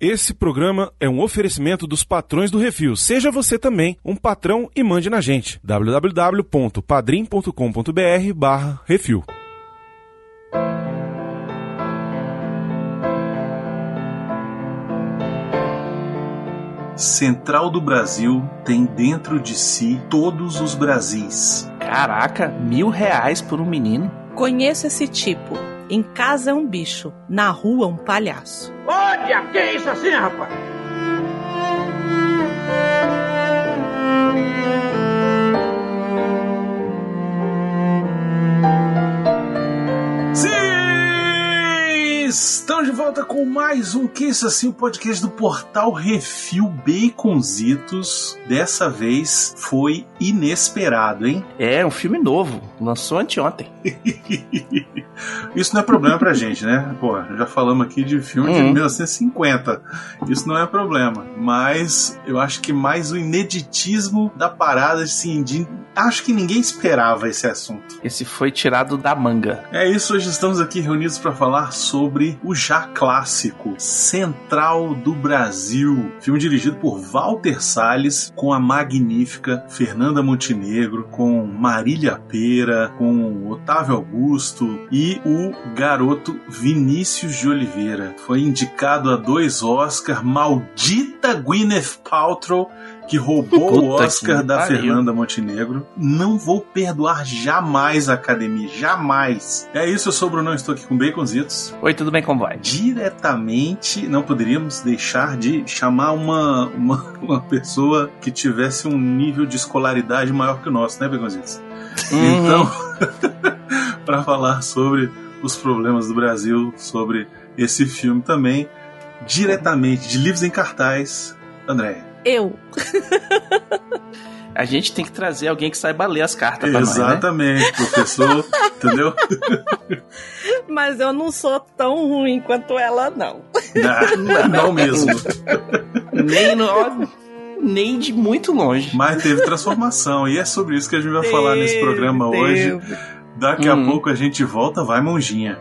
Esse programa é um oferecimento dos patrões do Refil. Seja você também um patrão e mande na gente. www.padrim.com.br barra Refil. Central do Brasil tem dentro de si todos os Brasis. Caraca, mil reais por um menino? Conheço esse tipo. Em casa é um bicho, na rua um palhaço. Olha, que é isso assim, rapaz? Estamos de volta com mais um Que Isso Assim, o podcast do portal Refil Baconzitos. Dessa vez foi inesperado, hein? É, um filme novo. Lançou anteontem. Isso não é problema pra gente, né? Pô, já falamos aqui de filme de Uhum. 1950. Isso não é problema. Mas eu acho que mais o ineditismo da parada, assim, de... acho que ninguém esperava esse assunto. Esse foi tirado da manga. É isso, hoje estamos aqui reunidos para falar sobre o já clássico Central do Brasil, filme dirigido por Walter Salles, com a magnífica Fernanda Montenegro, com Marília Pera, com Otávio Augusto e o garoto Vinícius de Oliveira. Foi indicado a dois Oscars, maldita Gwyneth Paltrow, que roubou o Puta Oscar que da pariu. Fernanda Montenegro. Não vou perdoar jamais a academia, jamais. É isso, eu sou o Bruno, estou aqui com Baconzitos. Oi, tudo bem, como vai? Diretamente, não poderíamos deixar de chamar uma, uma, uma pessoa que tivesse um nível de escolaridade maior que o nosso, né, Baconzitos? Uhum. Então, para falar sobre os problemas do Brasil, sobre esse filme também, diretamente de livros em cartaz, André. Eu. A gente tem que trazer alguém que saiba ler as cartas pra nós, né? Exatamente, professor, entendeu? Mas eu não sou tão ruim quanto ela, não. Não, não mesmo. Nem, no, nem de muito longe. Mas teve transformação, e é sobre isso que a gente vai falar nesse programa hoje. Teve. Daqui a Uhum. pouco a gente volta, vai monjinha.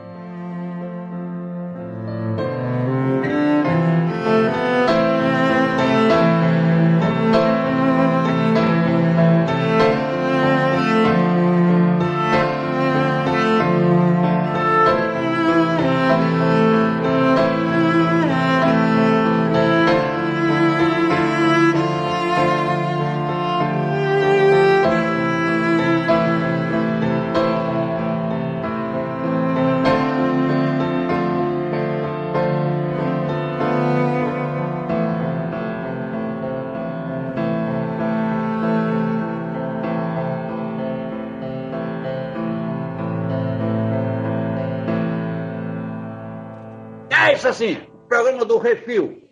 É assim, programa do Refil.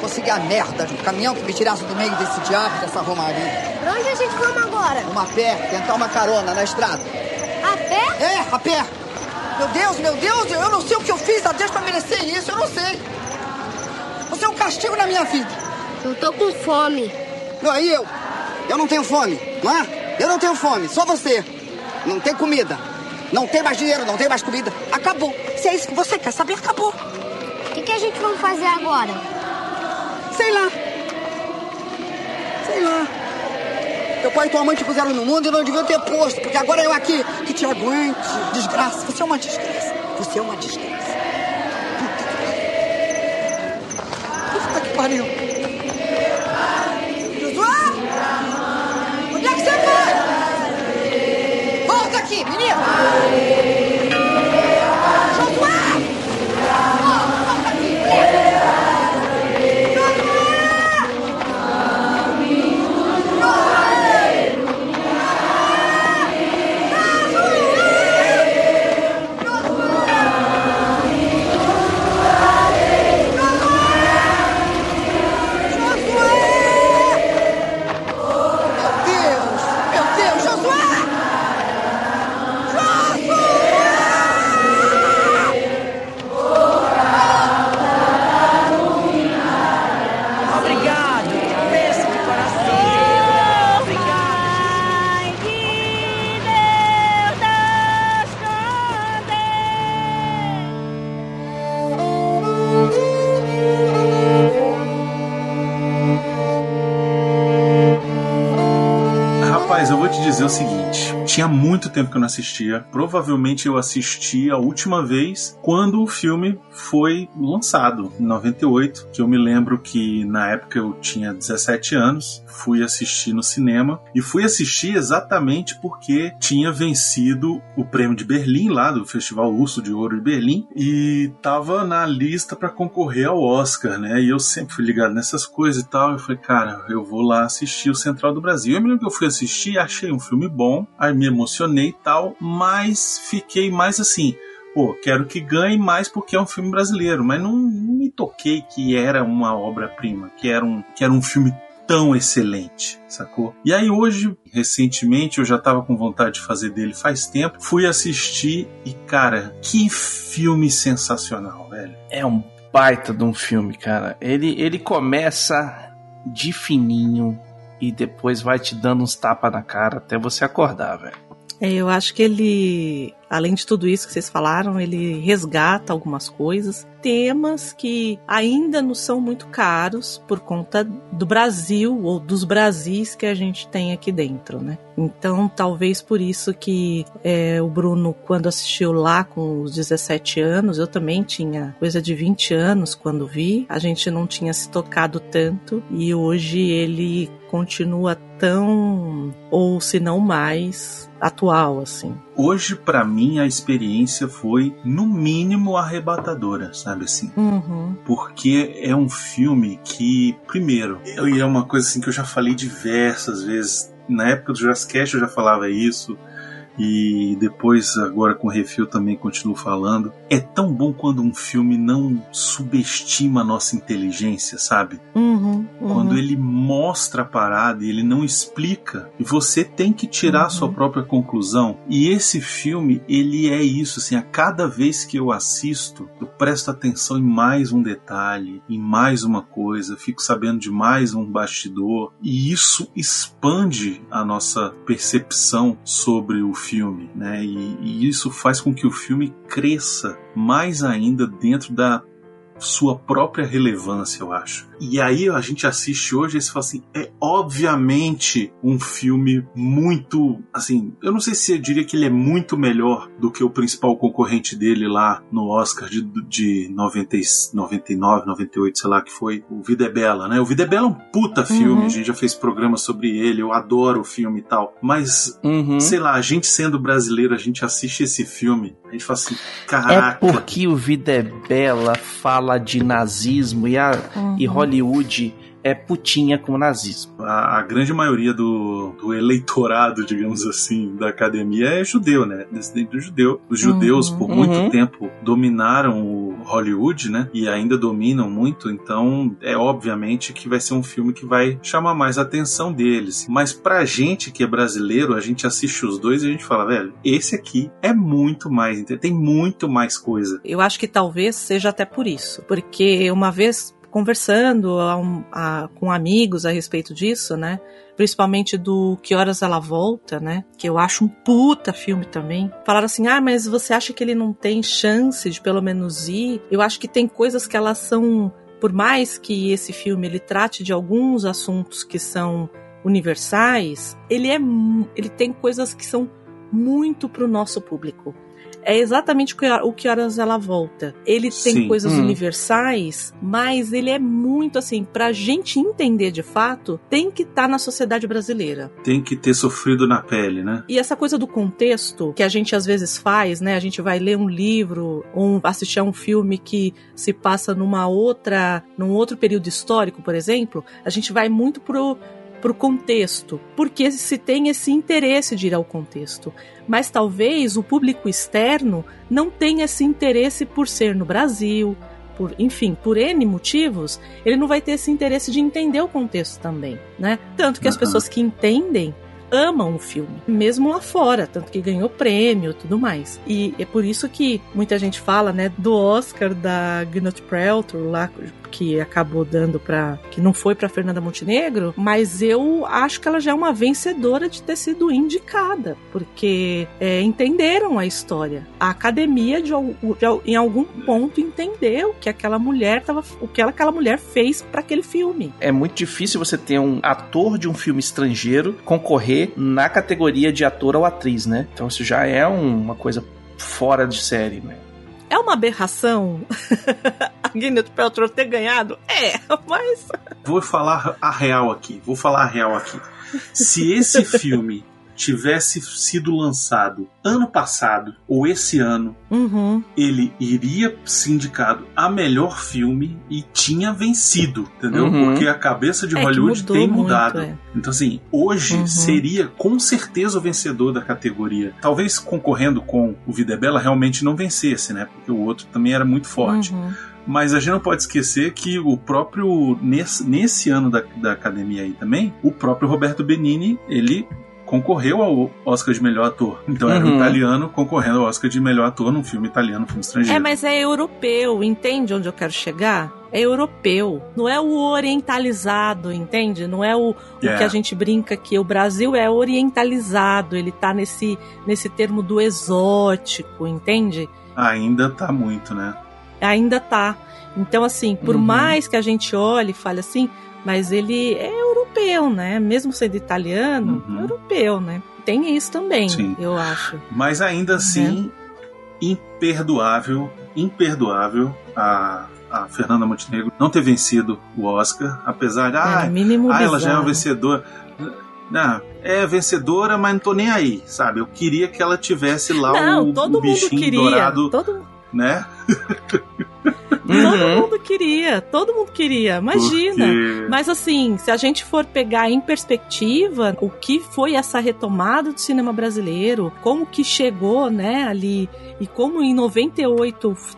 Consegui a merda de um caminhão que me tirasse do meio desse diabo, dessa romaria. Pra onde a gente vamos agora? Uma pé, tentar uma carona na estrada. A pé? É, a pé. Meu Deus, meu Deus, eu não sei o que eu fiz a Deus pra merecer isso, eu não sei. Você é um castigo na minha vida. Eu tô com fome. Não, aí eu. Eu não tenho fome, não é? Eu não tenho fome, só você. Não tem comida. Não tem mais dinheiro, não tem mais comida. Acabou. Se é isso que você quer saber, acabou. O que, que a gente vai fazer agora? Sei lá. Sei lá. Teu pai e tua mãe te puseram no mundo e não deviam ter posto, porque agora eu aqui que te aguente. Desgraça. Você é uma desgraça. Você é uma desgraça. Puta que pariu. Puta que pariu. Foi? Volta muito tempo que eu não assistia. Provavelmente eu assisti a última vez quando o filme foi lançado, em 98. Que eu me lembro que na época eu tinha 17 anos, fui assistir no cinema e fui assistir exatamente porque tinha vencido o prêmio de Berlim lá do Festival Urso de Ouro de Berlim e tava na lista para concorrer ao Oscar, né? E eu sempre fui ligado nessas coisas e tal. Eu falei, cara, eu vou lá assistir o Central do Brasil. Eu me lembro que eu fui assistir, achei um filme bom, aí me emocionei e tal, mas fiquei mais assim. Pô, quero que ganhe mais porque é um filme brasileiro, mas não, não me toquei que era uma obra-prima, que era um, que era um filme tão excelente, sacou? E aí hoje, recentemente, eu já tava com vontade de fazer dele faz tempo, fui assistir e cara, que filme sensacional, velho. É um baita de um filme, cara. Ele, ele começa de fininho e depois vai te dando uns tapas na cara até você acordar, velho. É, eu acho que ele, além de tudo isso que vocês falaram, ele resgata algumas coisas, temas que ainda nos são muito caros por conta do Brasil ou dos Brasis que a gente tem aqui dentro, né? Então, talvez por isso que é, o Bruno, quando assistiu lá com os 17 anos, eu também tinha coisa de 20 anos quando vi, a gente não tinha se tocado tanto e hoje ele continua tão, ou se não mais, atual, assim. Hoje, para mim, a experiência foi, no mínimo, arrebatadora, sabe assim? Uhum. Porque é um filme que, primeiro, e é uma coisa assim que eu já falei diversas vezes. Na época do Jurassic Cast eu já falava isso e depois agora com o Refil também continuo falando. É tão bom quando um filme não subestima a nossa inteligência, sabe? Uhum, uhum. Quando ele mostra a parada e ele não explica, e você tem que tirar a sua própria conclusão. E esse filme, ele é isso, assim, a cada vez que eu assisto, eu presto atenção em mais um detalhe, em mais uma coisa, fico sabendo de mais um bastidor, e isso expande a nossa percepção sobre o filme, né? E, e isso faz com que o filme cresça mais ainda dentro da sua própria relevância, eu acho. E aí a gente assiste hoje e você fala assim, é obviamente um filme muito, assim, eu não sei se eu diria que ele é muito melhor do que o principal concorrente dele lá no Oscar de, de 90, 99, 98, sei lá, que foi o Vida é Bela, né? O Vida é Bela é um puta filme, Uhum. a gente já fez programa sobre ele, eu adoro o filme e tal, mas Uhum. sei lá, a gente sendo brasileiro, a gente assiste esse filme, a gente fala assim, É caraca, porque o Vida é Bela fala de nazismo e, a, e Hollywood é putinha com o nazismo. a, a grande maioria do, do eleitorado, digamos assim, da academia é judeu, né? Descendente do judeu. Os judeus, por Uhum. muito tempo, dominaram o Hollywood, né? E ainda dominam muito, então é obviamente que vai ser um filme que vai chamar mais a atenção deles. Mas pra gente que é brasileiro, a gente assiste os dois e a gente fala, velho, esse aqui é muito mais, tem muito mais coisa. Eu acho que talvez seja até por isso. Porque uma vez conversando a a- com amigos a respeito disso, né? Principalmente do Que Horas Ela Volta, né? Que eu acho um puta filme também. Falaram assim: ah, mas você acha que ele não tem chance de pelo menos ir? Eu acho que tem coisas que elas são. Por mais que esse filme ele trate de alguns assuntos que são universais, ele é ele tem coisas que são muito pro nosso público. É exatamente o que, horas ela volta. Ele tem Sim. coisas Hum. universais, mas ele é muito assim, pra gente entender de fato, tem que estar na sociedade brasileira. Tem que ter sofrido na pele, né? E essa coisa do contexto que a gente às vezes faz, né? A gente vai ler um livro ou assistir a um filme que se passa numa outra, num outro período histórico, por exemplo, a gente vai muito pro pro contexto, porque se tem esse interesse de ir ao contexto. Mas talvez o público externo não tenha esse interesse por ser no Brasil, por, enfim, por N motivos, ele não vai ter esse interesse de entender o contexto também, né? Tanto que as Aham. pessoas que entendem amam o filme, mesmo lá fora, tanto que ganhou prêmio tudo mais. E é por isso que muita gente fala, né, do Oscar da Gwyneth Paltrow lá que acabou dando para que não foi para Fernanda Montenegro, mas eu acho que ela já é uma vencedora de ter sido indicada, porque é, entenderam a história. A academia de, de em algum ponto entendeu que aquela mulher tava, o que ela- aquela mulher fez para aquele filme. É muito difícil você ter um ator de um filme estrangeiro concorrer na categoria de ator ou atriz, né? Então isso já é um- uma coisa fora de série, né? É uma aberração a Gwyneth Paltrow ter ganhado? É, mas... Vou falar a real aqui. Vou falar a real aqui. Se esse filme tivesse sido lançado ano passado ou esse ano, Uhum. ele iria ser indicado a melhor filme e tinha vencido, entendeu? Uhum. Porque a cabeça de É Hollywood tem muito, mudado. é. Então, assim, hoje Uhum. seria com certeza o vencedor da categoria. Talvez concorrendo com o Vida é Bela realmente não vencesse, né? Porque o outro também era muito forte. Uhum. Mas a gente não pode esquecer que o próprio. Nesse, nesse ano da, da academia aí também, o próprio Roberto Benini, ele concorreu ao Oscar de melhor ator. Então era um Uhum. italiano concorrendo ao Oscar de melhor ator num filme italiano, filme estrangeiro. É, mas é europeu, entende onde eu quero chegar? É europeu, não é o orientalizado, entende? Não é o, o É. que a gente brinca que o Brasil é orientalizado, ele tá nesse, nesse termo do exótico, entende? Ainda tá muito, né? Ainda tá. Então, assim, por Uhum. mais que a gente olhe e fale assim, mas ele é europeu, né? Mesmo sendo italiano, Uhum. europeu, né? Tem isso também, Sim. eu acho. Mas ainda assim, imperdoável, imperdoável a, a Fernanda Montenegro não ter vencido o Oscar, apesar de. é, Ah, ah, ela já é uma vencedora. Não, é vencedora, mas não tô nem aí, sabe? Eu queria que ela tivesse lá Não, o, todo o mundo bichinho queria. dourado, Todo, né? todo Uhum. mundo queria. Todo mundo queria. Imagina. Porque- Mas assim, se a gente for pegar em perspectiva o que foi essa retomada do cinema brasileiro, como que chegou, né, ali, e como em 98 f-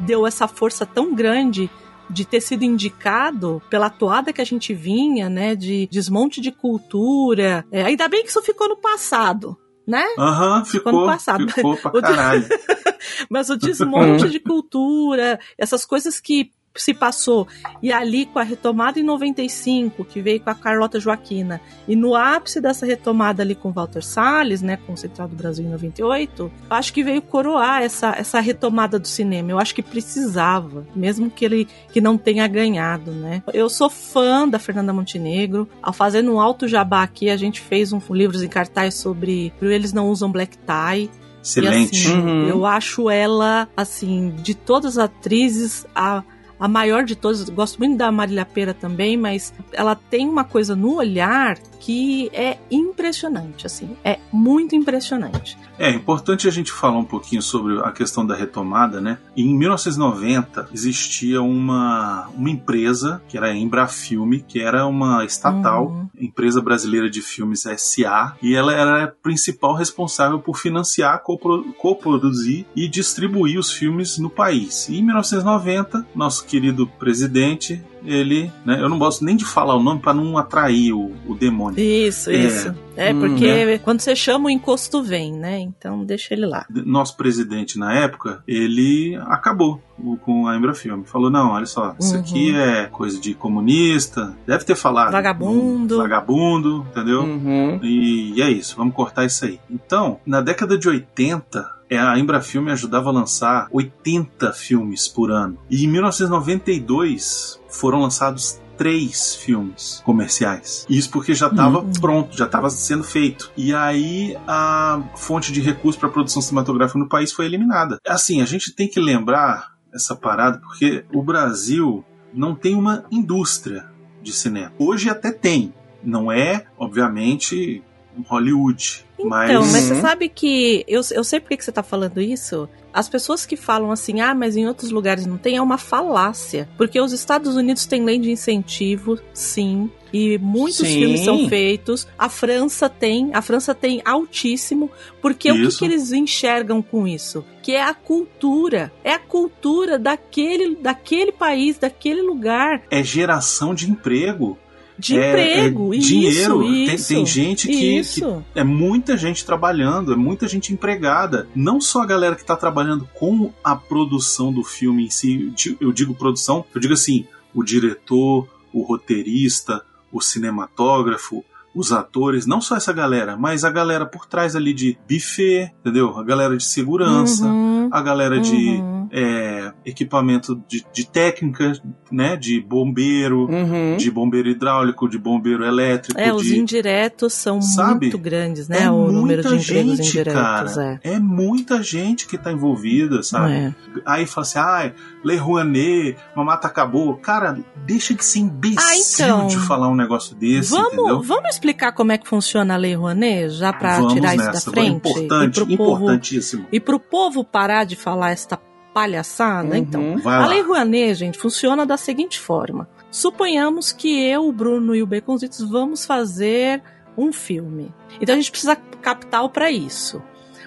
deu essa força tão grande de ter sido indicado pela toada que a gente vinha, né, de desmonte de cultura. É, ainda bem que isso ficou no passado, né? Aham, Ficou no ficou, passado. ficou pra caralho. Mas o desmonte de cultura, essas coisas que se passou, e ali com a retomada em 95, que veio com a Carlota Joaquina, e no ápice dessa retomada ali com o Walter Salles, né, com o Central do Brasil em 98, acho que veio coroar essa, essa retomada do cinema. Eu acho que precisava, mesmo que ele que não tenha ganhado, né. Eu sou fã da Fernanda Montenegro. Ao fazer um alto jabá aqui, a gente fez um livros em cartaz sobre Eles Não Usam Black Tie. Excelente. E, assim, Uhum. Eu acho ela, assim, de todas as atrizes, a, a maior de todas. Gosto muito da Marília Pera também, mas ela tem uma coisa no olhar que é impressionante, assim. É muito impressionante. É importante a gente falar um pouquinho sobre a questão da retomada, né? Em 1990 existia uma, uma empresa que era a Embrafilme, que era uma estatal, Uhum. empresa brasileira de filmes SA, e ela era a principal responsável por financiar, copro- coproduzir e distribuir os filmes no país. E em 1990, nosso querido presidente, ele, né, eu não gosto nem de falar o nome para não atrair o, o demônio. Isso, É. isso. É, Hum, porque quando você chama o encosto vem, né? Então deixa ele lá. nosso presidente na época, ele acabou com a Embrafilme. Falou: não, olha só, isso Uhum. aqui é coisa de comunista. Deve ter falado. Vagabundo. Vagabundo, entendeu? Uhum. E, e é isso, vamos cortar isso aí. Então, na década de 80, é, a Embrafilme ajudava a lançar 80 filmes por ano. E em 1992 foram lançados três filmes comerciais. Isso porque já estava Uhum. pronto, já estava sendo feito. E aí a fonte de recurso para produção cinematográfica no país foi eliminada. Assim, a gente tem que lembrar essa parada porque o Brasil não tem uma indústria de cinema. Hoje até tem. Não é, obviamente, Hollywood. mas... Então, mas você Uhum. sabe que. Eu, eu sei por que você tá falando isso. As pessoas que falam assim, ah, mas em outros lugares não tem, é uma falácia. Porque os Estados Unidos têm lei de incentivo, sim. E muitos Sim. filmes são feitos. A França tem, a França tem altíssimo. Porque o que, Isso. que eles enxergam com isso? Que é a cultura. É a cultura daquele, daquele país, daquele lugar. é geração de emprego. De É- emprego. é isso, dinheiro. Tem- isso, tem gente que- Isso. É muita gente trabalhando, é muita gente empregada. Não só a galera que está trabalhando com a produção do filme em si. Eu digo produção, eu digo assim: o diretor, o roteirista, o cinematógrafo, os atores, não só essa galera, mas a galera por trás ali de buffet, entendeu? A galera de segurança, Uhum, a galera de uhum. é, equipamento de, de técnica, né? De bombeiro, Uhum. de bombeiro hidráulico, de bombeiro elétrico, É, os de. indiretos são Sabe? muito grandes, né? é o número de muita empregos gente, indiretos. cara. É. É muita gente que tá envolvida, sabe? É. Aí fala assim, ai, Lei Rouanet, mamata acabou. Cara, deixa de ser imbecil Ah, então. de falar um negócio desse, entendeu? Vamos, vamos explicar como é que funciona a Lei Rouanet, já para Vamos tirar isso nessa, da frente? importante, e pro povo, importantíssimo. e pro povo parar de falar esta palhaçada, então. Uhum. Vai A. Lei Rouanet, gente, funciona da seguinte forma. Suponhamos que eu, o Bruno e o Baconzitos vamos fazer um filme. Então a gente precisa capital para isso.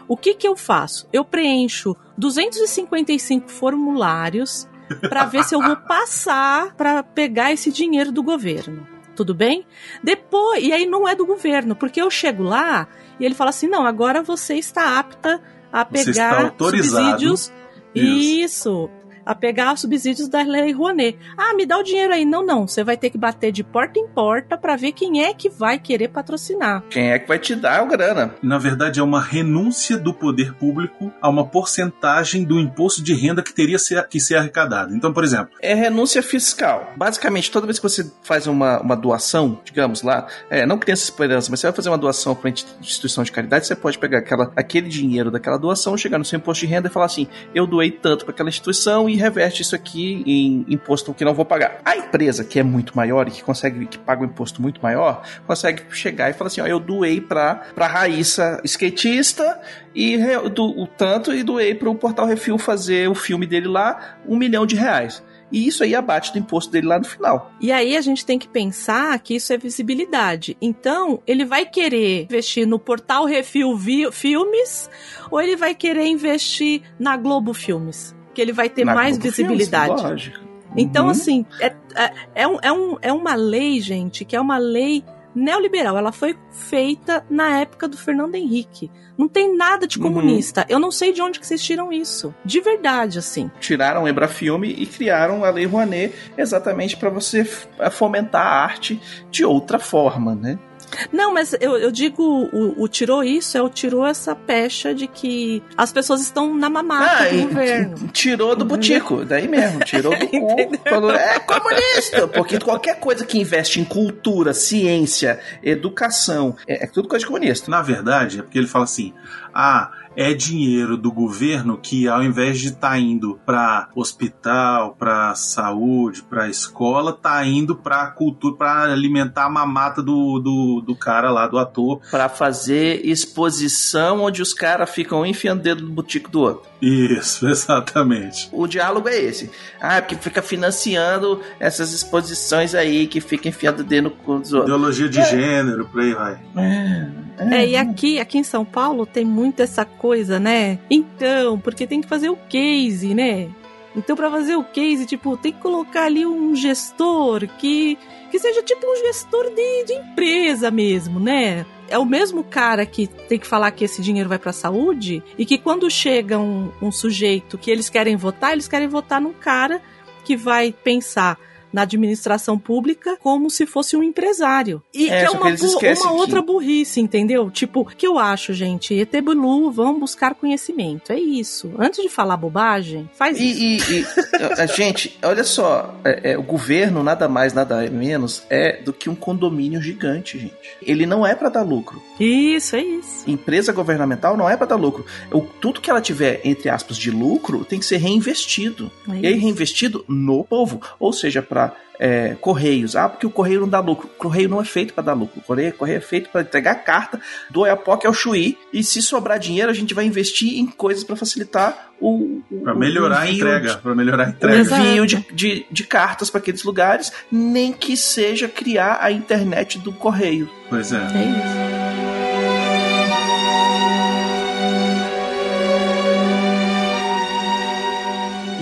O que que eu faço? Eu preencho 255 formulários para ver se eu vou passar para pegar esse dinheiro do governo. Tudo bem? Depois, e aí não é do governo, porque eu chego lá e ele fala assim: "Não, agora você está apta a pegar subsídios isso. A pegar subsídios da Lei Rouanet. Ah, me dá o dinheiro aí. Não, não. Você vai ter que bater de porta em porta para ver quem é que vai querer patrocinar. Quem é que vai te dar a grana? Na verdade, é uma renúncia do poder público a uma porcentagem do imposto de renda que teria que ser arrecadado. Então, por exemplo, É renúncia fiscal. Basicamente, toda vez que você faz uma, uma doação, digamos lá, é, não criança esperança, mas você vai fazer uma doação para instituição de caridade, você pode pegar aquela, aquele dinheiro daquela doação, chegar no seu imposto de renda e falar assim: eu doei tanto para aquela instituição e reverte isso aqui em imposto que não vou pagar. A empresa que é muito maior e que consegue, que paga um imposto muito maior, consegue chegar e falar assim: ó, eu doei para para Raíssa skatista e do, o tanto e doei para o Portal Refil fazer o filme dele lá, um milhão de reais. E isso aí abate do imposto dele lá no final. E aí a gente tem que pensar que isso é visibilidade. Então, ele vai querer investir no portal Refil Filmes ou ele vai querer investir na Globo Filmes? Que ele vai ter Na mais visibilidade. Lógico. Então, Uhum. assim, é, é, é, um, é, um, é uma lei, gente, que é uma lei neoliberal. Ela foi feita na época do Fernando Henrique. Não tem nada de Uhum. comunista. Eu não sei de onde que vocês tiram isso. De verdade, assim. Tiraram o Embrafilme e criaram a Lei Rouanet exatamente para você fomentar a arte de outra forma, né? Não, mas eu, eu digo, o, o tirou isso, é o tirou essa pecha de que as pessoas estão na mamata do e governo. tirou do butico, daí mesmo, tirou do cu, falou, é comunista, porque qualquer coisa que investe em cultura, ciência, educação, é, é tudo coisa de comunista. na verdade, é porque ele fala assim: ah, é dinheiro do governo que ao invés de estar indo para hospital, para saúde, para escola, tá indo para cultura, para alimentar a mamata do, do, do cara lá, do ator. Pra fazer exposição onde os caras ficam enfiando o dedo no butico do outro. Isso, exatamente. O diálogo é esse. Ah, porque fica financiando essas exposições aí que fica enfiando o dedo no cu dos outros. Ideologia de gênero, por aí vai. É, e aqui, aqui em São Paulo tem muito essa coisa, né? Então, porque tem que fazer o case, né? Então, pra fazer o case, tipo, tem que colocar ali um gestor que, que seja tipo um gestor de, de empresa mesmo, né? É o mesmo cara que tem que falar que esse dinheiro vai pra saúde e que quando chega um, um sujeito que eles querem votar, eles querem votar num cara que vai pensar na administração pública como se fosse um empresário. E É, que é só que uma, uma que- outra burrice, entendeu? Tipo, o que eu acho, gente? ET Bilu, vão buscar conhecimento. É isso. Antes de falar bobagem, faz isso. E, e- e, a gente, olha só, é- é, o governo nada mais, nada menos é do que um condomínio gigante, gente. Ele não é pra dar lucro. Isso, é isso. Empresa governamental não é pra dar lucro. O, tudo que ela tiver, entre aspas, de lucro tem que ser reinvestido. É E aí, isso. reinvestido no povo. Ou seja, para correios. Ah, porque o correio não dá lucro. O correio não é feito para dar lucro. O correio, o correio é feito para entregar a carta do Oiapoque ao Chuí. E se sobrar dinheiro, a gente vai investir em coisas para facilitar o. o Pra melhorar o a entrega. de- Pra melhorar a entrega. Envio de, de, de cartas para aqueles lugares, nem que seja criar a internet do correio. Pois é. É isso.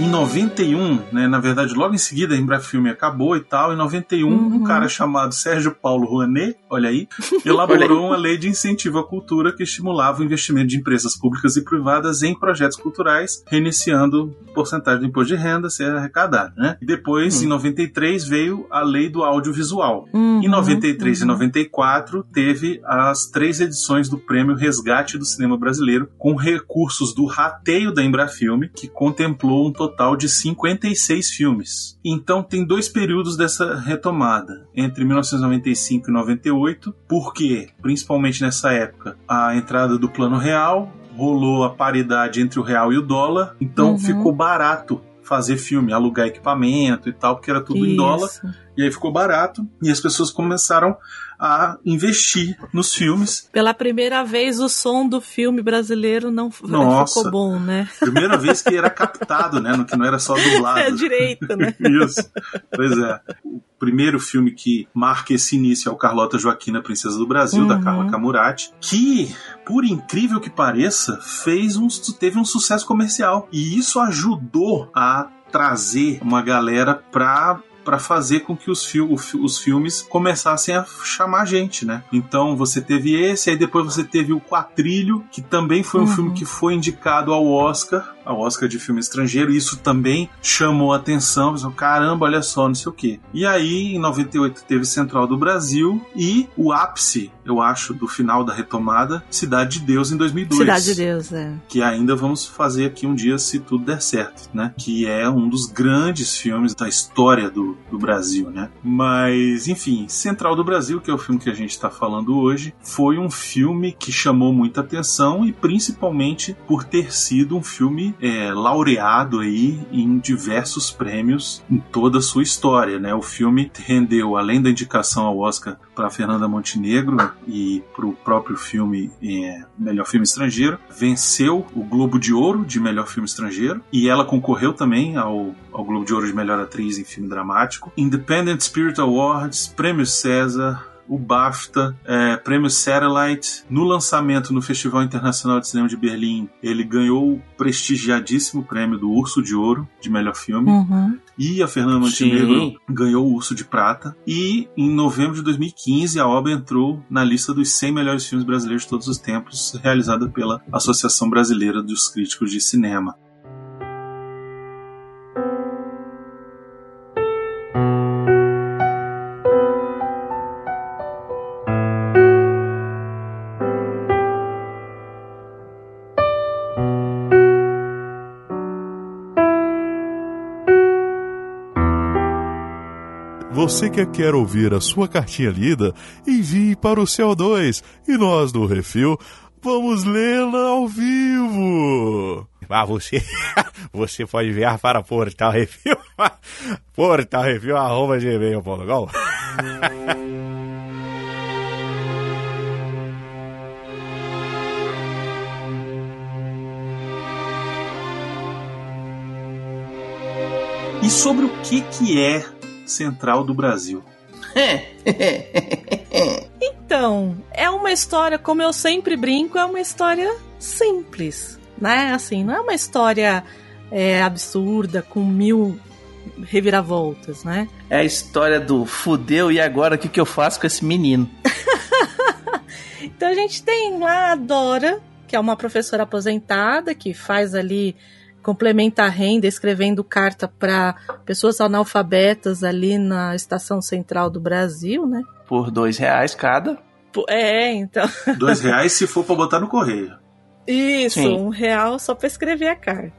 91, né, na verdade, logo em seguida a Embrafilme acabou e tal, em 91, Uhum. um cara chamado Sérgio Paulo Rouanet, olha aí, elaborou uma lei de incentivo à cultura que estimulava o investimento de empresas públicas e privadas em projetos culturais, reiniciando porcentagem do imposto de renda a ser arrecadado, né? E depois, em 93, veio a lei do audiovisual. Uhum, Em 93 e uhum. 94, teve as três edições do Prêmio Resgate do Cinema Brasileiro, com recursos do rateio da Embrafilme, que contemplou um total de 56 filmes. Então, tem dois períodos dessa retomada, entre 1995 e 98, porque, principalmente nessa época, a entrada do Plano Real, rolou a paridade entre o real e o dólar, então Uhum. ficou barato fazer filme, alugar equipamento e tal, porque era tudo em dólar. E aí ficou barato e as pessoas começaram a investir nos filmes. Pela primeira vez, o som do filme brasileiro não Nossa. ficou bom, né? Primeira vez que era captado, né? No que não era só dublado. É direito, né? Isso. Pois é. O primeiro filme que marca esse início é o Carlota Joaquina, Princesa do Brasil, da Uhum. Carla Camurati, que, por incrível que pareça, fez um, teve um sucesso comercial. E isso ajudou a trazer uma galera pra para fazer com que os, fi- os filmes começassem a chamar gente, né? Então você teve esse, aí depois você teve o Quatrilho, que também foi um Uhum. filme que foi indicado ao Oscar, ao Oscar de filme estrangeiro, e isso também chamou a atenção, pensou, caramba, olha só, não sei o quê. E aí, em 98, teve Central do Brasil e o ápice, eu acho, do final da retomada, Cidade de Deus em 2002 Cidade de Deus, é. que ainda vamos fazer aqui um dia se tudo der certo, né? Que é um dos grandes filmes da história do, do Brasil, né? Mas, enfim, Central do Brasil, que é o filme que a gente está falando hoje, foi um filme que chamou muita atenção e principalmente por ter sido um filme é, laureado aí em diversos prêmios em toda a sua história, né? O filme rendeu, além da indicação ao Oscar para Fernanda Montenegro e para o próprio filme é, Melhor Filme Estrangeiro, venceu o Globo de Ouro de Melhor Filme Estrangeiro e ela concorreu também ao, ao Globo de Ouro de Melhor Atriz em Filme Dramático. Independent Spirit Awards, Prêmio César, o BAFTA, é, Prêmio Satellite. No lançamento no Festival Internacional de Cinema de Berlim, ele ganhou o prestigiadíssimo prêmio do Urso de Ouro de melhor filme. Uhum. E a Fernanda Sim. Montenegro ganhou o Urso de Prata. E em novembro de 2015, a obra entrou na lista dos 100 melhores filmes brasileiros de todos os tempos, realizada pela Associação Brasileira dos Críticos de Cinema. Você que quer ouvir a sua cartinha lida, envie para o CO2 e nós do Refil vamos lê-la ao vivo. Ah, você, você pode enviar para Portal Refil, Portal Refil, arroba gmail.com. E sobre o que, que é Central do Brasil? Então, é uma história, como eu sempre brinco, é uma história simples, né? Assim, não é uma história é, absurda, com mil reviravoltas, né? É a história do fudeu e agora o que, que eu faço com esse menino? Então a gente tem lá a Dora, que é uma professora aposentada que faz ali complementa a renda escrevendo carta para pessoas analfabetas ali na estação central do Brasil, né? Por dois reais cada. É, então. Dois reais se for para botar no correio. Isso, Sim. um real só para escrever a carta.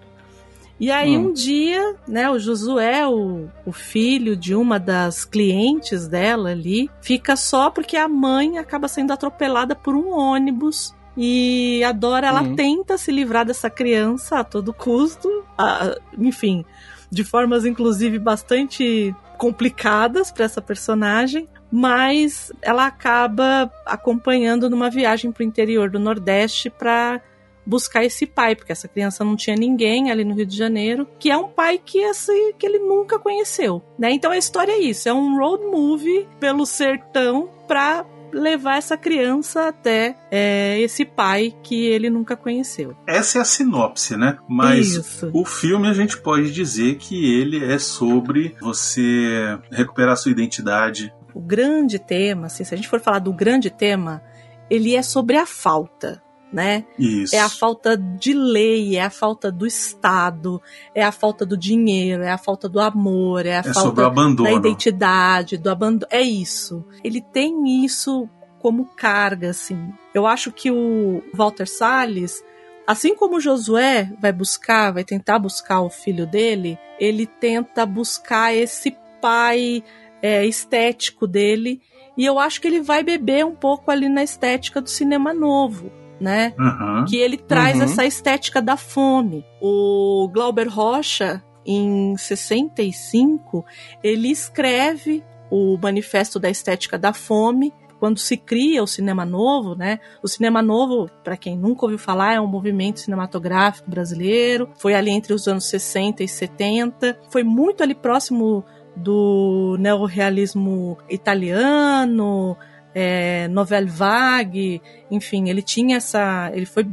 E aí Hum. um dia, né, o Josué, o, o filho de uma das clientes dela ali, fica só porque a mãe acaba sendo atropelada por um ônibus. E a Dora, ela Uhum. tenta se livrar dessa criança a todo custo, a- enfim, de formas inclusive bastante complicadas para essa personagem, mas ela acaba acompanhando numa viagem para o interior do Nordeste para buscar esse pai, porque essa criança não tinha ninguém ali no Rio de Janeiro, que é um pai que esse, que ele nunca conheceu, né? Então a história é isso, é um road movie pelo sertão para levar essa criança até é, esse pai que ele nunca conheceu. Essa é a sinopse, né? Mas Isso. o filme a gente pode dizer que ele é sobre você recuperar sua identidade. O grande tema, assim, se a gente for falar do grande tema, ele é sobre a falta. Né? Isso. É a falta de lei, é a falta do Estado, é a falta do dinheiro, é a falta do amor, é a É falta da identidade, do abandono. É isso. Ele tem isso como carga, assim. Eu acho que o Walter Salles, assim como Josué vai buscar, vai tentar buscar o filho dele, ele tenta buscar esse pai é, estético dele. E eu acho que ele vai beber um pouco ali na estética do cinema novo, né? Uhum. que ele traz Uhum. essa estética da fome. O Glauber Rocha, em 65, ele escreve o Manifesto da Estética da Fome. Quando se cria o cinema novo, né? O cinema novo, para quem nunca ouviu falar, é um movimento cinematográfico brasileiro. Foi ali entre os anos 60 e 70. Foi muito ali próximo do neorrealismo italiano, é, Vague, enfim, ele tinha essa. Ele foi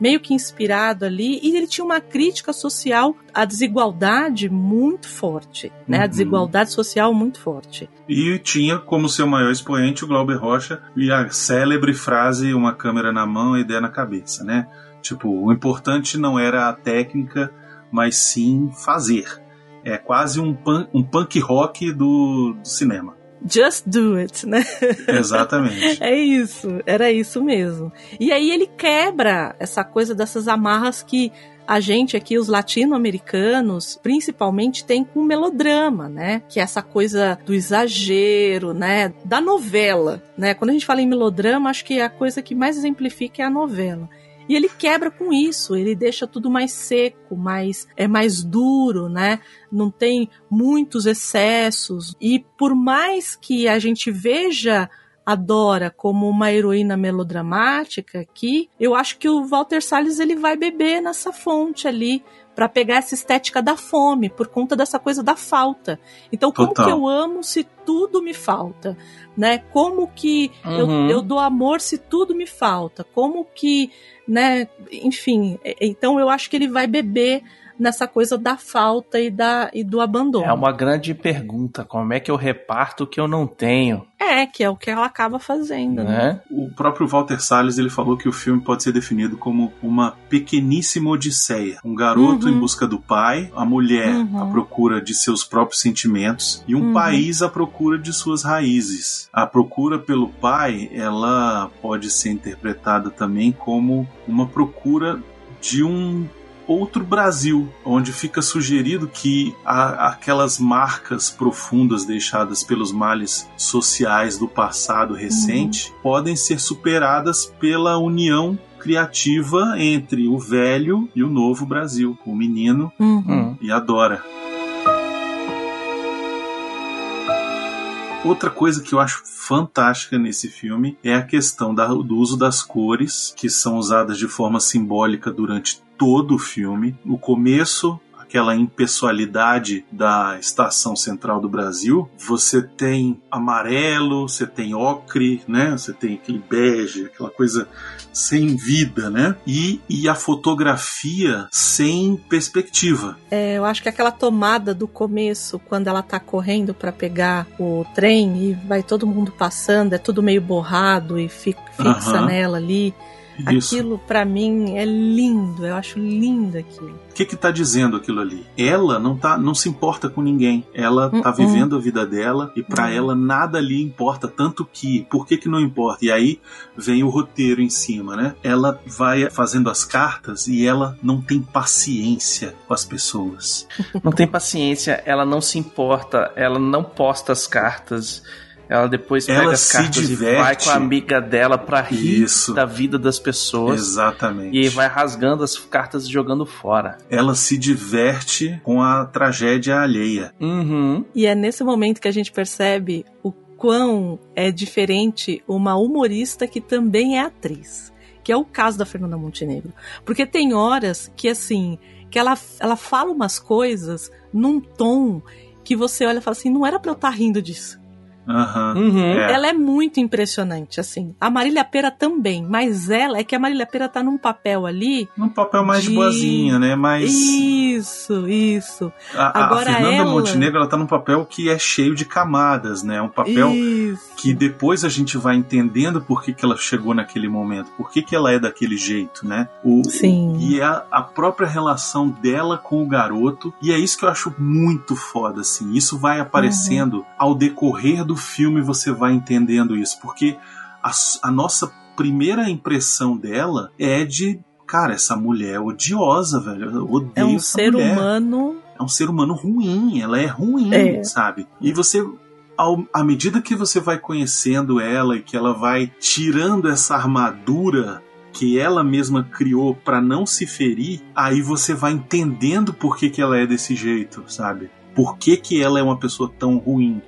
meio que inspirado ali e ele tinha uma crítica social à desigualdade muito forte, né? A Uhum. desigualdade social muito forte. E tinha como seu maior expoente o Glauber Rocha e a célebre frase: uma câmera na mão e ideia na cabeça, né? Tipo, o importante não era a técnica, mas sim fazer. É quase um, punk, um punk rock do, do cinema. Just do it, né? Exatamente. É isso, era isso mesmo. E aí ele quebra essa coisa dessas amarras que a gente aqui, os latino-americanos, principalmente tem com melodrama, né? Que é essa coisa do exagero, né? Da novela, né? Quando a gente fala em melodrama, acho que a coisa que mais exemplifica é a novela. E ele quebra com isso, ele deixa tudo mais seco, mais é mais duro, né? Não tem muitos excessos. E por mais que a gente veja a Dora como uma heroína melodramática aqui, eu acho que o Walter Salles ele vai beber nessa fonte ali para pegar essa estética da fome, por conta dessa coisa da falta. Então, como Total. que eu amo se tudo me falta? Né? Como que eu, Uhum. eu dou amor se tudo me falta? Como que, né? Enfim, então eu acho que ele vai beber nessa coisa da falta e, da, e do abandono. É uma grande pergunta. Como é que eu reparto o que eu não tenho? É, que é o que ela acaba fazendo, né? Né? O próprio Walter Salles ele falou que o filme pode ser definido como uma pequeníssima odisseia. Um garoto Uhum. em busca do pai, a mulher Uhum. à procura de seus próprios sentimentos e um Uhum. país à procura de suas raízes. A procura pelo pai, ela pode ser interpretada também como uma procura de um outro Brasil, onde fica sugerido que a- aquelas marcas profundas deixadas pelos males sociais do passado recente podem ser superadas pela união criativa entre o velho e o novo Brasil, o menino Uhum. Hum. e a Dora. Outra coisa que eu acho fantástica nesse filme é a questão da- do uso das cores, que são usadas de forma simbólica durante todo o filme. O começo, aquela impessoalidade da estação central do Brasil, você tem amarelo, você tem ocre, né? Você tem aquele bege, aquela coisa sem vida, né? E, e a fotografia sem perspectiva. É, eu acho que aquela tomada do começo, quando ela tá correndo pra pegar o trem e vai todo mundo passando, é tudo meio borrado e fi- fixa Aham. nela ali. Isso. Aquilo pra mim é lindo, eu acho lindo aquilo. O que que tá dizendo aquilo ali? Ela não tá, não se importa com ninguém. Ela tá Uh-uh. vivendo a vida dela e pra Uhum. ela nada ali importa, tanto que, por que que não importa? E aí vem o roteiro em cima, né? Ela vai fazendo as cartas e ela não tem paciência com as pessoas. Não tem paciência, ela não se importa, ela não posta as cartas. Ela depois Ela pega as se cartas e vai com a amiga dela pra rir Isso. da vida das pessoas. Exatamente. E aí vai rasgando as cartas e jogando fora. Ela se diverte com a tragédia alheia. Uhum. E é nesse momento que a gente percebe o quão é diferente uma humorista que também é atriz. Que é o caso da Fernanda Montenegro. Porque tem horas que, assim, que ela, ela fala umas coisas num tom que você olha e fala assim, não era pra eu estar rindo disso. Aham. Uhum. É. Ela é muito impressionante, assim. A Marília Pera também, mas ela é que a Marília Pera tá num papel ali. Num papel mais de boazinha, né? Mas Isso, isso. a, a- a Agora Fernanda ela- Montenegro ela tá num papel que é cheio de camadas, né? É um papel Isso. que depois a gente vai entendendo por que, que ela chegou naquele momento, por que, que ela é daquele jeito, né? O, Sim. E é a, a própria relação dela com o garoto, e é isso que eu acho muito foda, assim. Isso vai aparecendo Uhum. ao decorrer do filme, você vai entendendo isso, porque a, a nossa primeira impressão dela é de. Cara, essa mulher é odiosa, velho. Eu odeio É um essa ser mulher humano. é um ser humano ruim, ela é ruim, É. sabe? E você, ao, à medida que você vai conhecendo ela e que ela vai tirando essa armadura que ela mesma criou pra não se ferir, aí você vai entendendo por que, que ela é desse jeito, sabe? Por que, que ela é uma pessoa tão ruim,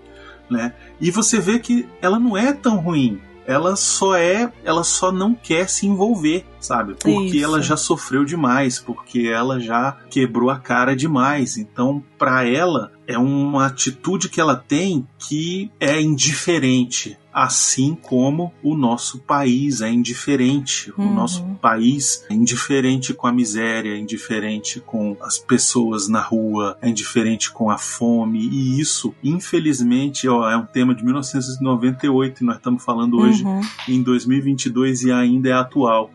né? E você vê que ela não é tão ruim. Ela só é, ela só não quer se envolver, sabe? Porque Isso. ela já sofreu demais, porque ela já quebrou a cara demais. Então, pra ela é uma atitude que ela tem que é indiferente, assim como o nosso país é indiferente. O Uhum. nosso país é indiferente com a miséria, é indiferente com as pessoas na rua, é indiferente com a fome. E isso, infelizmente, ó, é um tema de 1998 e nós estamos falando hoje Uhum. em 2022 e ainda é atual.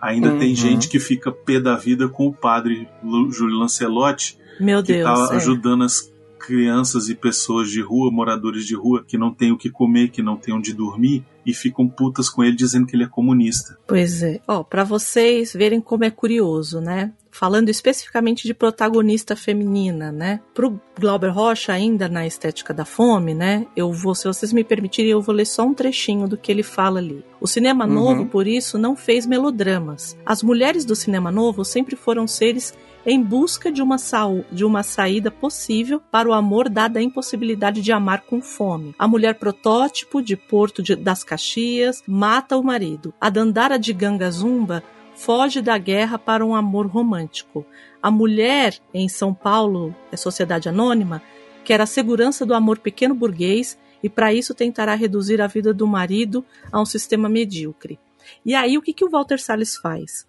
Ainda tem Uhum. gente que fica pé da vida com o padre Júlio Lancelotti, Meu que Deus. está é. ajudando as crianças e pessoas de rua, moradores de rua, que não têm o que comer, que não têm onde dormir, e ficam putas com ele dizendo que ele é comunista. Pois é. Ó, para vocês verem como é curioso, né? Falando especificamente de protagonista feminina, né? Pro Glauber Rocha, ainda na estética da fome, né? Eu vou, se vocês me permitirem, eu vou ler só um trechinho do que ele fala ali. O cinema Uhum. novo, por isso, não fez melodramas. As mulheres do cinema novo sempre foram seres em busca de uma, de uma saída possível para o amor dada a impossibilidade de amar com fome. A mulher protótipo de Porto de- das Caxias mata o marido. A Dandara de Gangazumba foge da guerra para um amor romântico. A mulher em São Paulo, é sociedade anônima, quer a segurança do amor pequeno burguês e para isso tentará reduzir a vida do marido a um sistema medíocre. E aí o que, que o Walter Salles faz?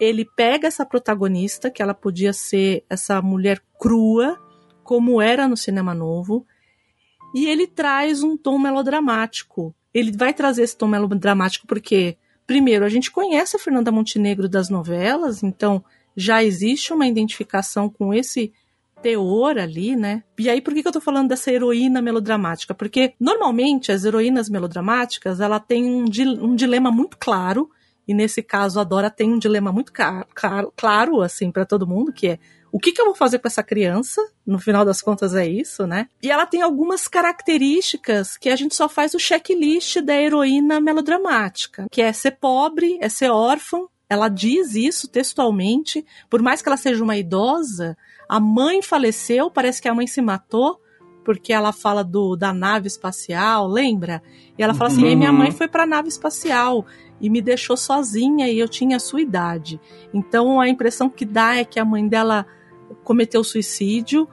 Ele pega essa protagonista, que ela podia ser essa mulher crua, como era no cinema novo, e ele traz um tom melodramático. Ele vai trazer esse tom melodramático porque, primeiro, a gente conhece a Fernanda Montenegro das novelas, então já existe uma identificação com esse teor ali, né? E aí, por que, eu tô falando dessa heroína melodramática? Porque, normalmente, as heroínas melodramáticas, ela tem um, um dilema muito claro, e nesse caso, a Dora tem um dilema muito claro, claro assim, para todo mundo, que é o que, que eu vou fazer com essa criança? No final das contas é isso, né? E ela tem algumas características que a gente só faz o checklist da heroína melodramática, que é ser pobre, é ser órfã. Ela diz isso textualmente, por mais que ela seja uma idosa, a mãe faleceu, parece que a mãe se matou, porque ela fala do da nave espacial, lembra? E ela fala assim: "Ei, minha Uhum. mãe foi para a nave espacial e me deixou sozinha e eu tinha a sua idade". Então a impressão que dá é que a mãe dela cometeu suicídio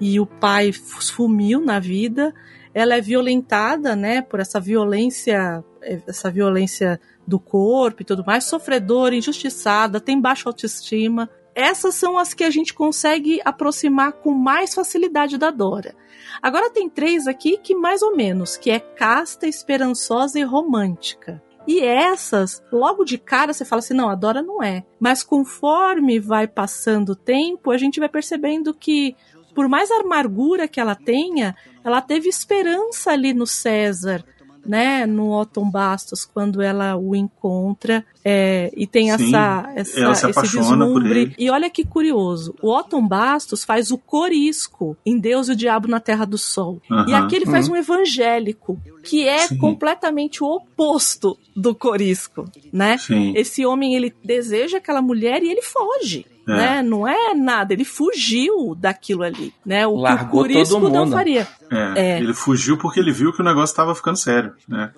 e o pai sumiu na vida. Ela é violentada, né, por essa violência, essa violência do corpo e tudo mais, sofredora, injustiçada, tem baixa autoestima. Essas são as que a gente consegue aproximar com mais facilidade da Dora. Agora tem três aqui que mais ou menos, que é casta, esperançosa e romântica. E essas, logo de cara, você fala assim: não, a Dora não é. Mas conforme vai passando o tempo, a gente vai percebendo que, por mais amargura que ela tenha, ela teve esperança ali no César, né? No Otton Bastos, quando ela o encontra. é, e tem Sim, essa, essa esse vislumbre. E olha que curioso: o Otton Bastos faz o corisco em Deus e o Diabo na Terra do Sol. E Aham. aqui ele faz um evangélico, que é Sim. completamente o oposto do corisco, né? Sim. Esse homem ele deseja aquela mulher e ele foge. É. Né? Não é nada, ele fugiu daquilo ali, né? O Largou que o não faria. É, É. Ele fugiu porque ele viu que o negócio estava ficando sério, né?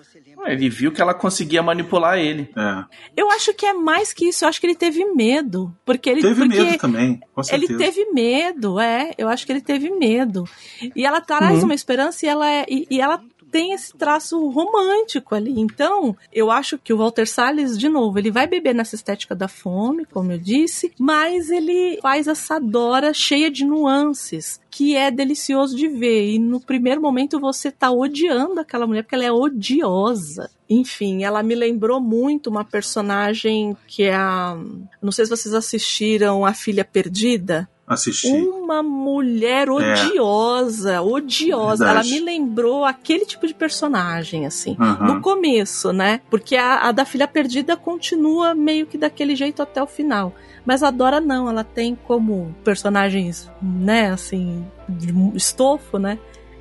Ele viu que ela conseguia manipular ele. É. Eu acho que é mais que isso, eu acho que ele teve medo, porque ele Teve porque medo também, com certeza. Ele teve medo, é. Eu acho que ele teve medo. E ela traz Uhum. uma esperança e ela, é, e, e ela tem esse traço romântico ali. Então, eu acho que o Walter Salles, de novo, ele vai beber nessa estética da fome, como eu disse, mas ele faz essa Dora cheia de nuances, que é delicioso de ver. E no primeiro momento você tá odiando aquela mulher porque ela é odiosa. Enfim, ela me lembrou muito uma personagem que é a. Não sei se vocês assistiram A Filha Perdida. Assisti. Uma mulher odiosa, é. odiosa. Verdade. Ela me lembrou aquele tipo de personagem, assim, uhum. no começo, né? Porque a, a, da Filha Perdida continua meio que daquele jeito até o final. Mas a Dora não, ela tem como personagens, né, assim, de estofo, né?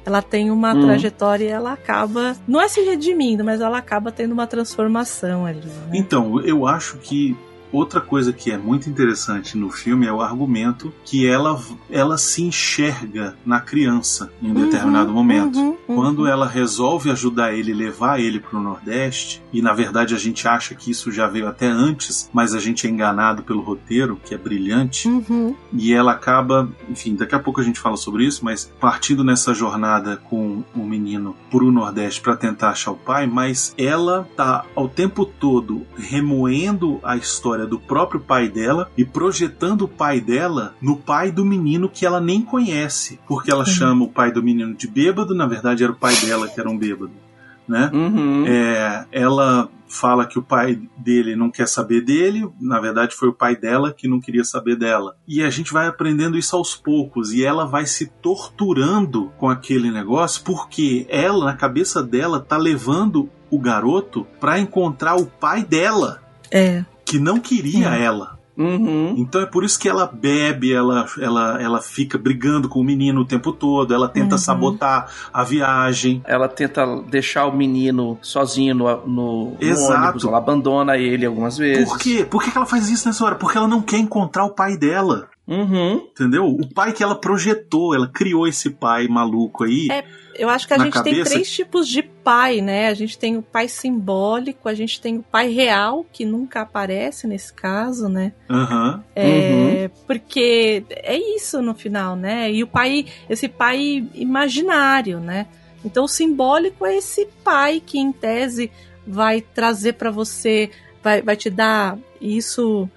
ela tem uma hum. trajetória e ela acaba, não é se redimindo, mas ela acaba tendo uma transformação ali. Né? Então, eu acho que Outra coisa que é muito interessante no filme é o argumento que ela, ela se enxerga na criança em um uhum, determinado momento. Uhum, uhum. Quando ela resolve ajudar ele, levar ele para o Nordeste, e na verdade a gente acha que isso já veio até antes, mas a gente é enganado pelo roteiro, que é brilhante, uhum. e ela acaba, enfim, daqui a pouco a gente fala sobre isso, mas partindo nessa jornada com o menino para o Nordeste para tentar achar o pai, mas ela tá ao tempo todo remoendo a história do próprio pai dela e projetando o pai dela no pai do menino que ela nem conhece. Porque ela uhum. chama o pai do menino de bêbado, na verdade era o pai dela que era um bêbado. Né? Uhum. É, ela fala que o pai dele não quer saber dele, na verdade foi o pai dela que não queria saber dela. E a gente vai aprendendo isso aos poucos e ela vai se torturando com aquele negócio porque ela, na cabeça dela, tá levando o garoto para encontrar o pai dela. É que não queria Sim. ela. Uhum. Então é por isso que ela bebe, ela, ela, ela fica brigando com o menino o tempo todo, ela tenta uhum. sabotar a viagem. Ela tenta deixar o menino sozinho no, no, no ônibus, ela abandona ele algumas vezes. Por quê? Por que ela faz isso nessa hora? Porque ela não quer encontrar o pai dela. Uhum. Entendeu? O pai que ela projetou, ela criou esse pai maluco aí. É, eu acho que a gente cabeça. tem três tipos de pai, né? A gente tem o pai simbólico, a gente tem o pai real, que nunca aparece nesse caso, né? Uhum. É, uhum. Porque é isso no final, né? E o pai, esse pai imaginário, né? Então o simbólico é esse pai que, em tese, vai trazer para você, vai, vai te dar isso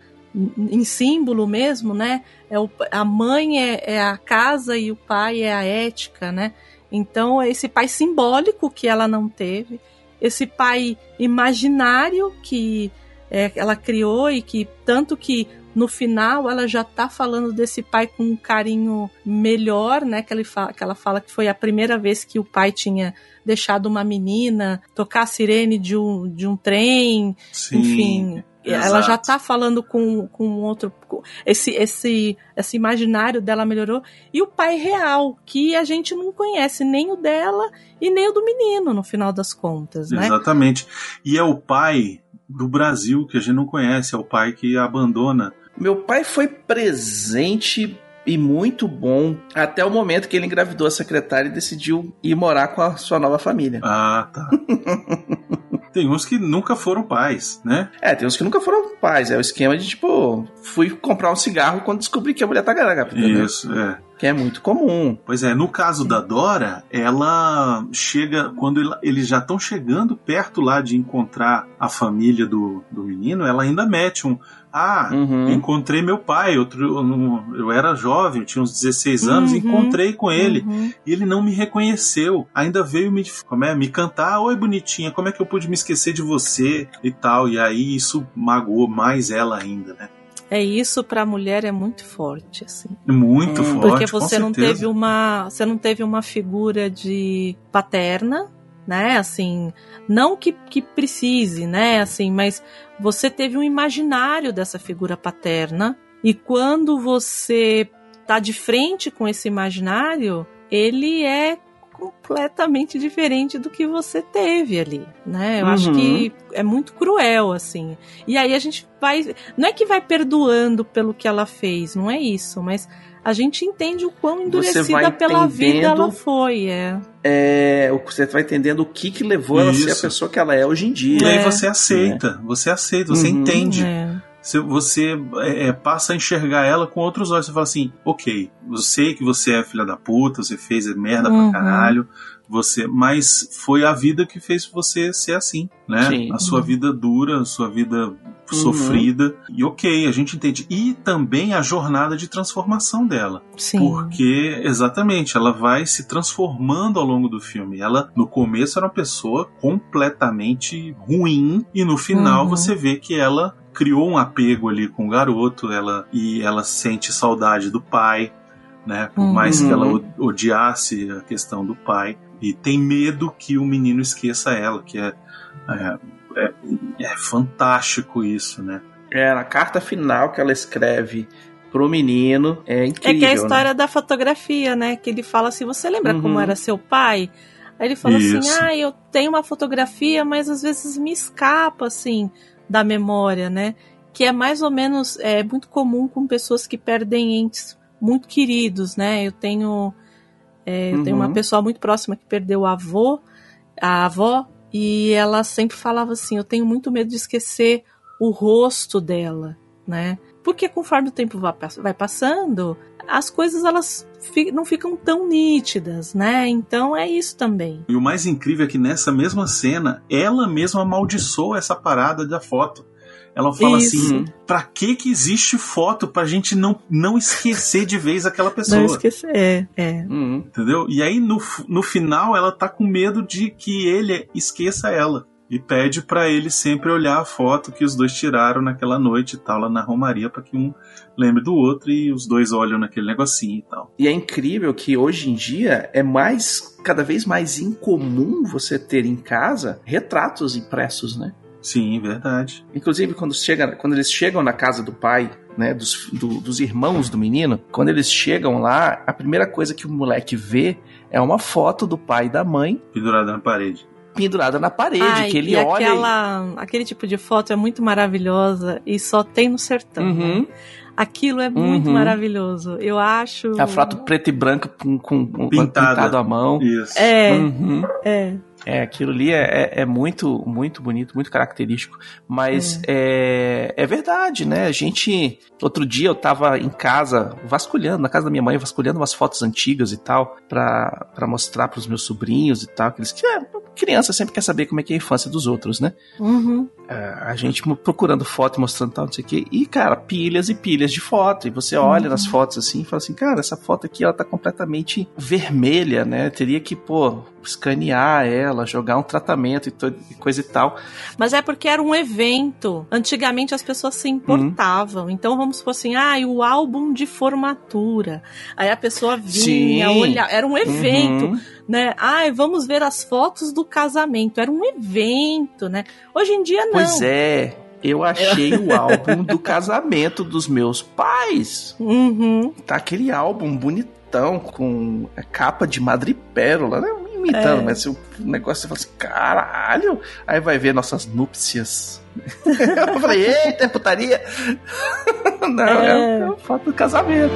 em símbolo mesmo, né? É o, a mãe é, é, a casa e o pai é a ética, né? Então, é esse pai simbólico que ela não teve, esse pai imaginário que é, ela criou e que tanto que no final ela já tá falando desse pai com um carinho melhor, né? Que ela, fala, que ela fala que foi a primeira vez que o pai tinha deixado uma menina tocar a sirene de um, de um trem, Sim. enfim ela já tá falando com, com outro. Com esse, esse, esse imaginário dela melhorou. E o pai real, que a gente não conhece nem o dela e nem o do menino, no final das contas, né? Exatamente. E é o pai do Brasil que a gente não conhece, é o pai que abandona. Meu pai foi presente e muito bom até o momento que ele engravidou a secretária e decidiu ir morar com a sua nova família. Ah, tá. tem uns que nunca foram pais, né? É, tem uns que nunca foram pais. É o esquema de tipo, fui comprar um cigarro quando descobri que a mulher tá grávida. Isso, é. Que é muito comum. Pois é, no caso da Dora, ela chega. Quando eles já estão chegando perto lá de encontrar a família do, do menino, ela ainda mete um. Ah, uhum. encontrei meu pai. Outro, eu, eu, era jovem, eu tinha uns 16 anos, uhum. encontrei com ele. Uhum. E ele não me reconheceu. Ainda veio me, como é, me cantar: Oi, bonitinha, como é que eu pude me esquecer de você e tal. E aí isso magoou mais ela ainda, né? É isso para a mulher é muito forte, assim. Muito hum, forte. Porque você não teve uma, você não teve uma figura de paterna, né? Assim, não que, que precise, né? Assim, mas você teve um imaginário dessa figura paterna e quando você tá de frente com esse imaginário, ele é completamente diferente do que você teve ali, né? Eu uhum. acho que é muito cruel, assim. E aí a gente vai. Não é que vai perdoando pelo que ela fez, não é isso, mas a gente entende o quão endurecida pela vida ela foi, é. É, você vai entendendo o que que levou Isso. ela a ser a pessoa que ela é hoje em dia. E aí você aceita, é. você aceita, você uhum, entende. É. você, você é, é, passa a enxergar ela com outros olhos. Você fala assim, ok, eu sei que você é filha da puta, você fez merda Uhum. pra caralho, você, mas foi a vida que fez você ser assim, né? Sim. A sua Uhum. vida dura, a sua vida sofrida. E ok, a gente entende. E também a jornada de transformação dela. Sim. Porque, exatamente, ela vai se transformando ao longo do filme. Ela, no começo, era uma pessoa completamente ruim, e no final Uhum. você vê que ela criou um apego ali com o garoto, ela, e ela sente saudade do pai, né? Por Uhum. mais que ela o- odiasse a questão do pai. E tem medo que o menino esqueça ela, que é, é, é, é fantástico isso, né? É, na carta final que ela escreve pro menino, é incrível. É que é a né? história da fotografia, né? Que ele fala assim: você lembra Uhum. como era seu pai? Aí ele fala Isso. assim: ah, eu tenho uma fotografia, mas às vezes me escapa, assim, da memória, né? Que é mais ou menos é muito comum com pessoas que perdem entes muito queridos, né? Eu tenho, é, eu tenho Uhum. uma pessoa muito próxima que perdeu o avô, a avó, e ela sempre falava assim: eu tenho muito medo de esquecer o rosto dela, né? Porque conforme o tempo va- vai passando, as coisas elas não ficam tão nítidas, né? Então é isso também. E o mais incrível é que nessa mesma cena, ela mesma amaldiçoa essa parada da foto. Ela fala Isso. assim: pra que que existe foto pra gente não, não esquecer de vez aquela pessoa? Não esquecer. É, é. Uhum. Entendeu? E aí no, no final ela tá com medo de que ele esqueça ela. E pede pra ele sempre olhar a foto que os dois tiraram naquela noite e tal, lá na Romaria, pra que um lembre do outro e os dois olham naquele negocinho e tal. E é incrível que hoje em dia é mais, cada vez mais incomum você ter em casa retratos impressos, né? Sim, verdade. Inclusive, quando, chega, quando eles chegam na casa do pai, né, dos, do- dos irmãos do menino, quando eles chegam lá, a primeira coisa que o moleque vê é uma foto do pai e da mãe Pendurada na parede. Pendurada na parede, Ai, que ele e olha. e- aquela, aquele tipo de foto é muito maravilhosa e só tem no sertão. Uhum. né? Aquilo é muito Uhum. maravilhoso. Eu acho. A foto preta e branca com, com, Pintada. pintado à mão. Isso. É, Uhum. é. É, aquilo ali é, é, é muito, muito bonito, muito característico. Mas é. É, verdade, né? A gente. Outro dia eu tava em casa, vasculhando, na casa da minha mãe, vasculhando umas fotos antigas e tal, pra, pra mostrar pros meus sobrinhos e tal. Que eles, é, criança sempre quer saber como é que é a infância dos outros, né? Uhum. É, a gente procurando foto mostrando tal, não sei o quê. E, cara, pilhas e pilhas de foto. E você olha Uhum. nas fotos assim e fala assim, cara, essa foto aqui ela tá completamente vermelha, né? Teria que, pô, escanear ela, jogar um tratamento e, e coisa e tal. Mas é porque era um evento. Antigamente as pessoas se importavam. Uhum. Então vamos supor assim, ah, e o álbum de formatura. Aí a pessoa vinha, Sim. olhar. Era um evento, Uhum. né? Ai, vamos ver as fotos do casamento. Era um evento, né? Hoje em dia não. Pois é. Eu achei o álbum do casamento dos meus pais. Uhum. Tá aquele álbum bonitão, com a capa de madrepérola, né? Imitando, É. mas o negócio você fala assim, caralho! Aí vai ver nossas núpcias. Eu falei, eita, é putaria! Não, é, É. é foto do casamento.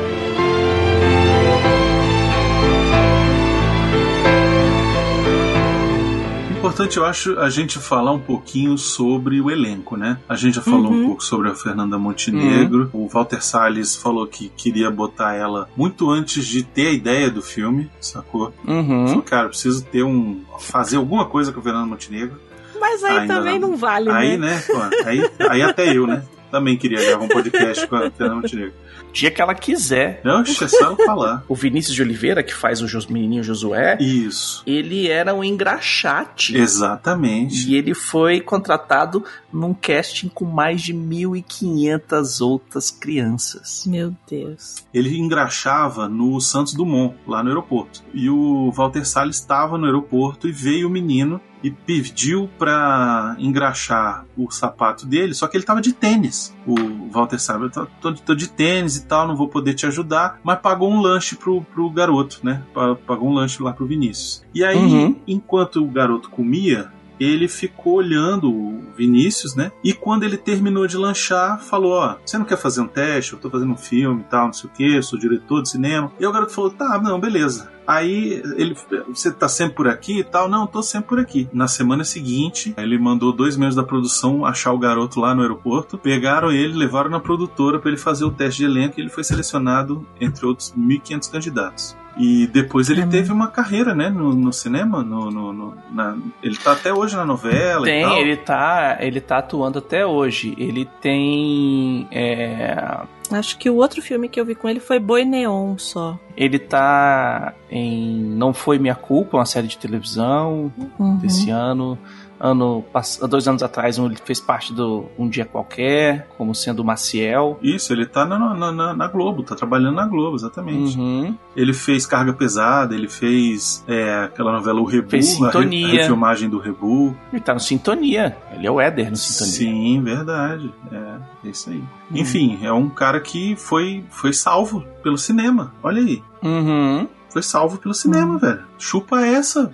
Importante, eu acho, a gente falar um pouquinho sobre o elenco, né? A gente já falou Uhum. um pouco sobre a Fernanda Montenegro. O Walter Salles falou que queria botar ela muito antes de ter a ideia do filme, sacou? Uhum. Falou, cara, preciso ter um. fazer alguma coisa com a Fernanda Montenegro. Mas aí Ainda também não. não vale, Aí, né? né? Pô, aí, aí até eu, né? Também queria gravar um podcast com a Fernanda Montenegro. Dia que ela quiser. Não, é só falar. O Vinícius de Oliveira, que faz o menininho Josué, Isso. ele era um engraxate. Exatamente. E ele foi contratado num casting com mais de 1.500 outras crianças. Meu Deus. Ele engraxava no Santos Dumont, lá no aeroporto. E o Walter Salles estava no aeroporto e veio o menino e pediu pra engraxar o sapato dele, só que ele tava de tênis. O Walter eu tô, tô, tô de tênis e tal, não vou poder te ajudar, mas pagou um lanche pro, pro garoto, né? Pa- Pagou um lanche lá pro Vinícius. E aí, Uhum. enquanto o garoto comia, ele ficou olhando o Vinícius, né? E quando ele terminou de lanchar, falou: Ó, você não quer fazer um teste? Eu tô fazendo um filme e tal, não sei o que, sou diretor de cinema. E o garoto falou: tá, não, beleza. Aí ele, você tá sempre por aqui e tal? Não, tô sempre por aqui. Na semana seguinte, ele mandou dois membros da produção achar o garoto lá no aeroporto, pegaram ele, levaram na produtora para ele fazer o teste de elenco e ele foi selecionado entre outros 1.500 candidatos. E depois ele teve uma carreira, né, no, no cinema, no, no- no- na- ele tá até hoje na novela e Tem, tal. ele tá, ele tá atuando até hoje. Ele tem. é, Acho que o outro filme que eu vi com ele foi Boi Neon só. ele tá em Não Foi Minha Culpa, uma série de televisão Uhum. desse ano. Ano, dois anos atrás, ele fez parte do Um Dia Qualquer, como sendo o Maciel. Isso, ele tá na, na, na- na Globo, tá trabalhando na Globo, exatamente. Uhum. Ele fez Carga Pesada, ele fez é, aquela novela O Rebu, Fez a, re- Sintonia. a refilmagem do Rebu. Ele tá no Sintonia. Ele é o Éder no Sintonia. Sim, verdade. É, é isso aí. Enfim, é um cara que foi, foi salvo pelo cinema. Olha aí. Uhum. Foi salvo pelo cinema, velho. Chupa essa,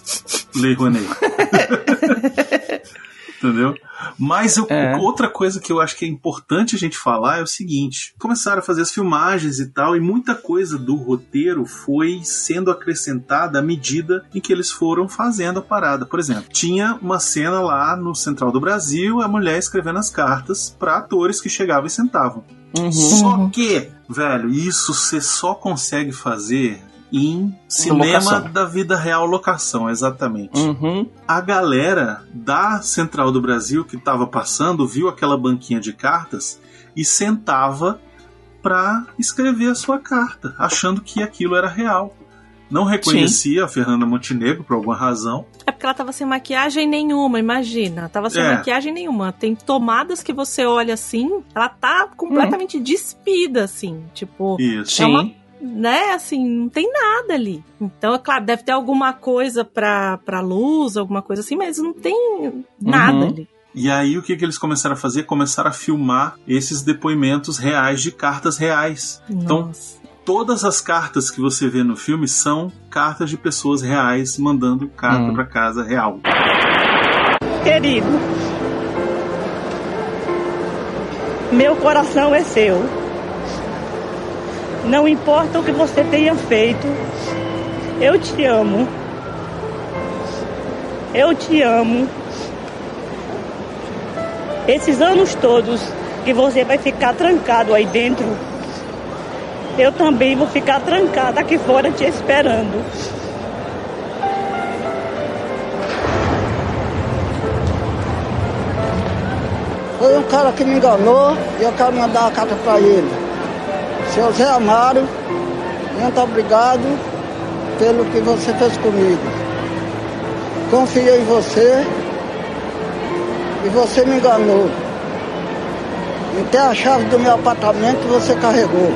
Lei Rouanet. Entendeu? Mas eu- É. outra coisa que eu acho que é importante a gente falar é o seguinte: começaram a fazer as filmagens e tal, e muita coisa do roteiro foi sendo acrescentada à medida em que eles foram fazendo a parada. Por exemplo, tinha uma cena lá no Central do Brasil, a mulher escrevendo as cartas para atores que chegavam e sentavam. Uhum. Só que, velho, isso você só consegue fazer em cinema locação. da vida real locação, exatamente. Uhum. A galera da Central do Brasil que tava passando viu aquela banquinha de cartas e sentava pra escrever a sua carta, achando que aquilo era real. Não reconhecia a Fernanda Montenegro por alguma razão. É porque ela tava sem maquiagem nenhuma, imagina. Tava sem É. maquiagem nenhuma. Tem tomadas que você olha assim, ela tá completamente despida, assim. Tipo, Isso. É uma- né, assim, não tem nada ali. Então, é claro, deve ter alguma coisa pra, pra luz, alguma coisa assim, mas não tem nada Uhum. ali. E aí o que, que eles começaram a fazer? Começaram a filmar esses depoimentos reais de cartas reais. Então, Nossa. todas as cartas que você vê no filme são cartas de pessoas reais mandando carta Hum. pra casa real. Querido, meu coração é seu. Não importa o que você tenha feito, eu te amo. Eu te amo. Esses anos todos que você vai ficar trancado aí dentro, eu também vou ficar trancada aqui fora te esperando. Foi um cara que me enganou e eu quero mandar uma carta para ele. Seu Zé Amaro, muito obrigado pelo que você fez comigo. Confiei em você e você me enganou. Até a chave do meu apartamento você carregou.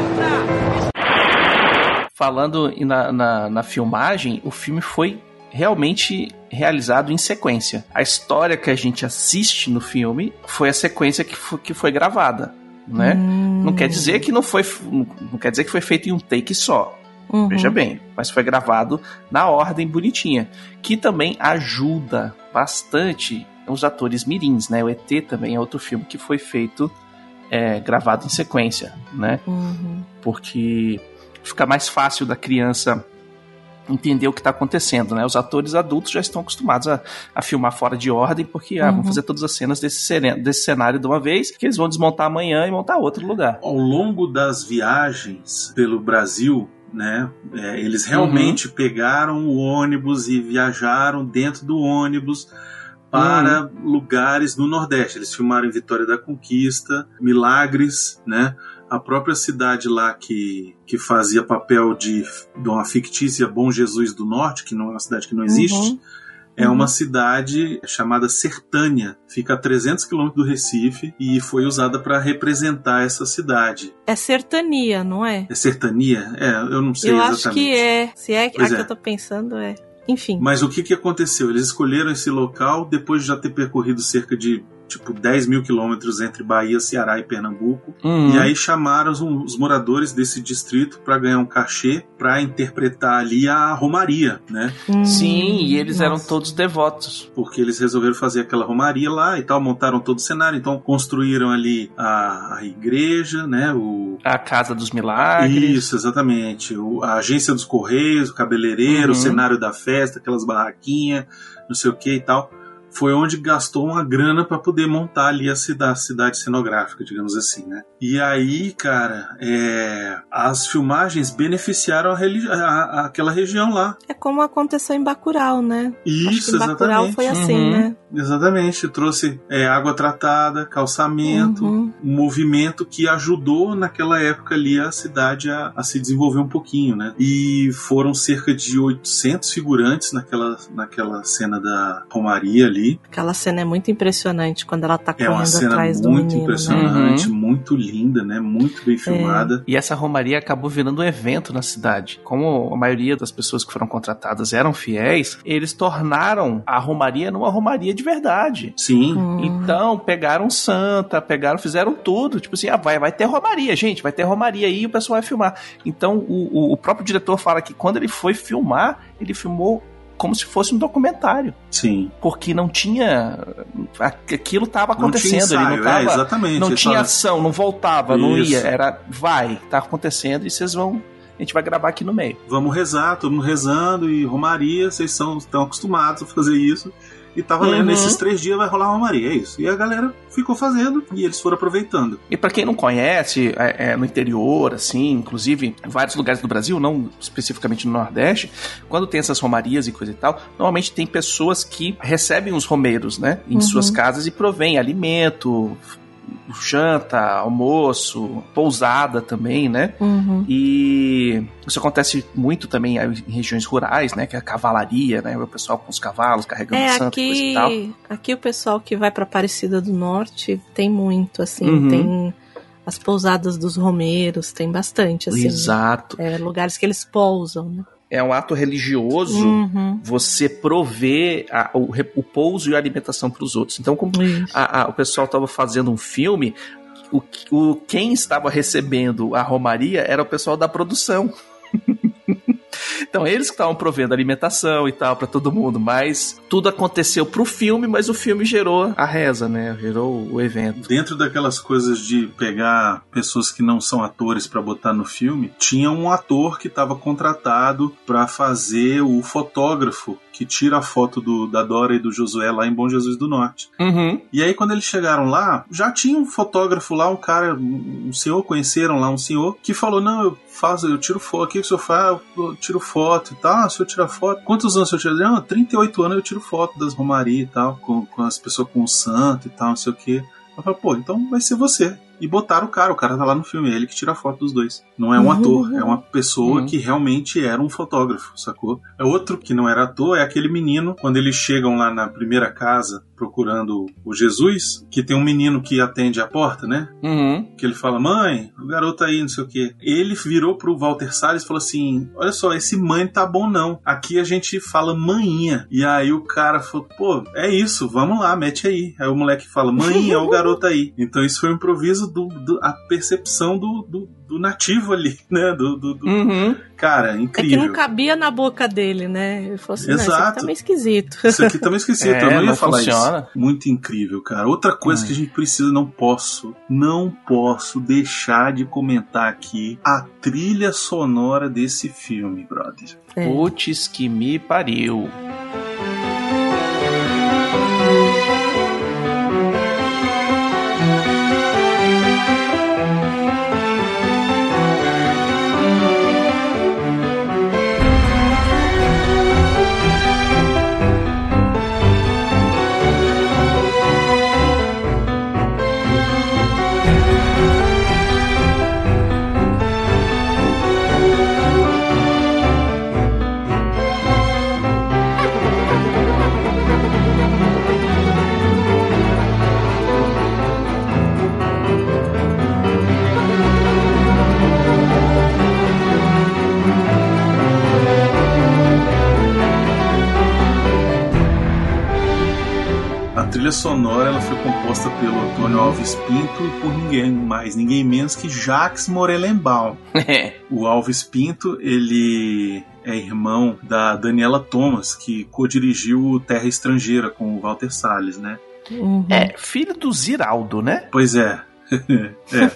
Falando na, na, na filmagem, o filme foi realmente realizado em sequência. A história que a gente assiste no filme foi a sequência que foi, que foi gravada, né? Não quer dizer que não foi, não quer dizer que foi feito em um take só. Uhum. Veja bem, mas foi gravado na ordem bonitinha, que também ajuda bastante os atores mirins, né? O ET também é outro filme que foi feito é, gravado em sequência, né? Uhum. porque fica mais fácil da criança entender o que está acontecendo, né? Os atores adultos já estão acostumados a, a filmar fora de ordem, porque ah, Uhum. vão fazer todas as cenas desse, desse cenário de uma vez, que eles vão desmontar amanhã e montar outro lugar. Ao longo das viagens pelo Brasil, né, é, eles realmente pegaram o ônibus e viajaram dentro do ônibus para lugares no Nordeste. Eles filmaram em Vitória da Conquista, Milagres, né? A própria cidade lá que, que fazia papel de, de uma fictícia Bom Jesus do Norte, que não é uma cidade que não existe, Uhum. é Uhum. uma cidade chamada Sertânia. Fica a 300 quilômetros do Recife e foi usada para representar essa cidade. É sertania, não é? É sertania? É, eu não sei eu exatamente. acho que é. Se é Pois a que é. eu tô pensando, é. Enfim. Mas o que, que aconteceu? Eles escolheram esse local depois de já ter percorrido cerca de tipo 10 mil quilômetros entre Bahia, Ceará e Pernambuco. Uhum. E aí chamaram os, os moradores desse distrito para ganhar um cachê para interpretar ali a Romaria, né? Sim, e eles eram Nossa. todos devotos. Porque eles resolveram fazer aquela Romaria lá e tal, montaram todo o cenário, então construíram ali a, a igreja, né? O, A Casa dos Milagres. Isso, exatamente. O- a agência dos Correios, o cabeleireiro, Uhum. o cenário da festa, aquelas barraquinhas, não sei o que e tal. Foi onde gastou uma grana para poder montar ali a cidade, a cidade cenográfica, digamos assim, né? E aí, cara, é, as filmagens beneficiaram a religi- a- a- aquela região lá. É como aconteceu em Bacurau, né? Acho Isso, que em Bacurau exatamente. foi assim, Uhum. né? Exatamente, trouxe é, água tratada, calçamento, Uhum. um movimento que ajudou naquela época ali a cidade a, a se desenvolver um pouquinho, né? E foram cerca de 800 figurantes naquela, naquela cena da Romaria ali. Aquela cena é muito impressionante quando ela tá É uma correndo cena atrás do muito menino, né? impressionante, muito linda, né? Muito É. bem filmada. E essa romaria acabou virando um evento na cidade. Como a maioria das pessoas que foram contratadas eram fiéis, eles tornaram a romaria numa romaria de verdade. Sim, Hum. Então, pegaram santa, pegaram, fizeram tudo. Tipo assim, ah, vai, vai ter romaria, gente, vai ter romaria aí e o pessoal vai filmar. Então, o, o- o próprio diretor fala que quando ele foi filmar, ele filmou como se fosse um documentário. sim. Porque não tinha. Aquilo estava Não tinha acontecendo, ensaio, não tava. é, exatamente. Não tinha fala- ação, não voltava, não Isso. ia. Era, vai, tá acontecendo e vocês vão. A gente vai gravar aqui no meio. Vamos rezar, todo mundo rezando e Romaria, vocês são, estão acostumados a fazer isso. E tava lendo, Uhum. nesses três dias vai rolar Romaria, é isso. E a galera ficou fazendo e eles foram aproveitando. E pra quem não conhece, é, é, no interior, assim, inclusive em vários lugares do Brasil, não especificamente no Nordeste, quando tem essas romarias e coisa e tal, normalmente tem pessoas que recebem os romeiros, né, em Uhum. suas casas e provém alimento, janta, almoço, pousada também, né? Uhum. E isso acontece muito também em regiões rurais, né? Que é a cavalaria, né? O pessoal com os cavalos carregando É, santo e coisa e tal. aqui, aqui o pessoal que vai pra Aparecida do Norte tem muito, assim, Uhum. tem as pousadas dos romeiros, tem bastante, assim. Exato. É, lugares que eles pousam, né? É um ato religioso Uhum. você prover a- o, o pouso e a alimentação para os outros. Então, como a- a- o pessoal estava fazendo um filme, o, o- quem estava recebendo a romaria era o pessoal da produção. Então, eles que estavam provendo alimentação e tal para todo mundo, mas tudo aconteceu pro filme, mas o filme gerou a reza, né? Gerou o evento. Dentro daquelas coisas de pegar pessoas que não são atores pra botar no filme, tinha um ator que estava contratado pra fazer o fotógrafo que tira a foto do, da Dora e do Josué lá em Bom Jesus do Norte. Uhum. E aí, quando eles chegaram lá, já tinha um fotógrafo lá, um cara, um senhor, conheceram lá um senhor, que falou: Não, eu faço, eu tiro foto. O que, o senhor faz? Eu tiro foto e tal. Ah, o senhor tira foto. Quantos anos o senhor tira? Não, 38 anos eu tiro foto das romarias e tal, com, com as pessoas com o santo e tal, não sei o que. Eu falei, pô, então vai ser você. E botaram o cara, o cara tá lá no filme, é ele que tira a foto dos dois. Não é um Uhum. ator, é uma pessoa Uhum. que realmente era um fotógrafo, sacou? É outro que não era ator, é aquele menino, quando eles chegam lá na primeira casa procurando o Jesus, que tem um menino que atende a porta, né? Uhum. Que ele fala, mãe, o garoto aí, não sei o quê. Ele virou pro Walter Salles e falou assim: Olha só, esse mãe tá bom não. Aqui a gente fala manhinha. E aí o cara falou, pô, é isso, vamos lá, mete aí. Aí o moleque fala, manhinha, é o garoto aí. Então isso foi um improviso do, do- a percepção do, do, do nativo ali, né? Do, do- do- Uhum. Cara, É que incrível. não cabia na boca dele, né? Ele falou assim, não, isso aqui Exato. tá meio esquisito. Isso aqui também esqueci, É, eu não ia não falar funciona. isso. Muito incrível, cara. Outra coisa Hum. que a gente precisa, não posso, não posso deixar de comentar aqui a trilha sonora desse filme, brother. É. Putz que me pariu. Trilha sonora ela foi composta pelo Antônio Alves Pinto e por ninguém mais, ninguém menos que Jacques Morelenbaum. o Alves Pinto, ele é irmão da Daniela Thomas, que co-dirigiu Terra Estrangeira com o Walter Salles, né? Uhum. É, filho do Ziraldo, né? Pois é. é.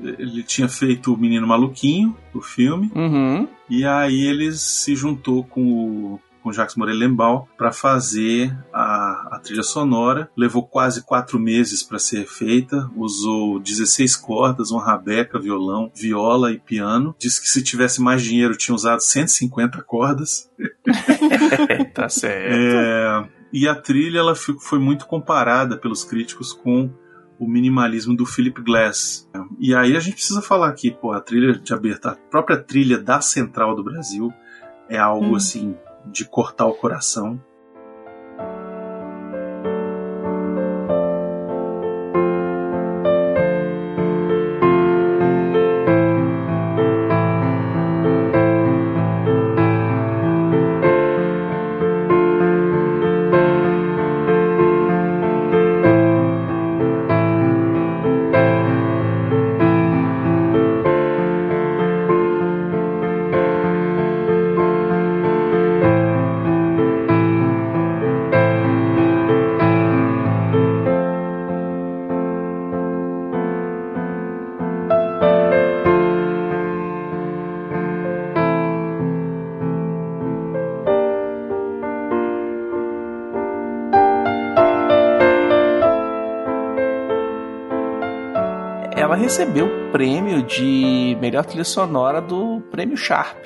Ele tinha feito o Menino Maluquinho, o filme, Uhum. e aí ele se juntou com o com Jacques Morelenbaum para fazer a, a trilha sonora. Levou quase quatro meses para ser feita. Usou 16 cordas, uma rabeca, violão, viola e piano. Disse que se tivesse mais dinheiro tinha usado 150 cordas. tá certo. É, e a trilha ela foi muito comparada pelos críticos com o minimalismo do Philip Glass. E aí a gente precisa falar aqui, pô, a trilha de abertura, a própria trilha da Central do Brasil é algo Hum. assim de cortar o coração. Ela recebeu o prêmio de melhor trilha sonora do Prêmio Sharp.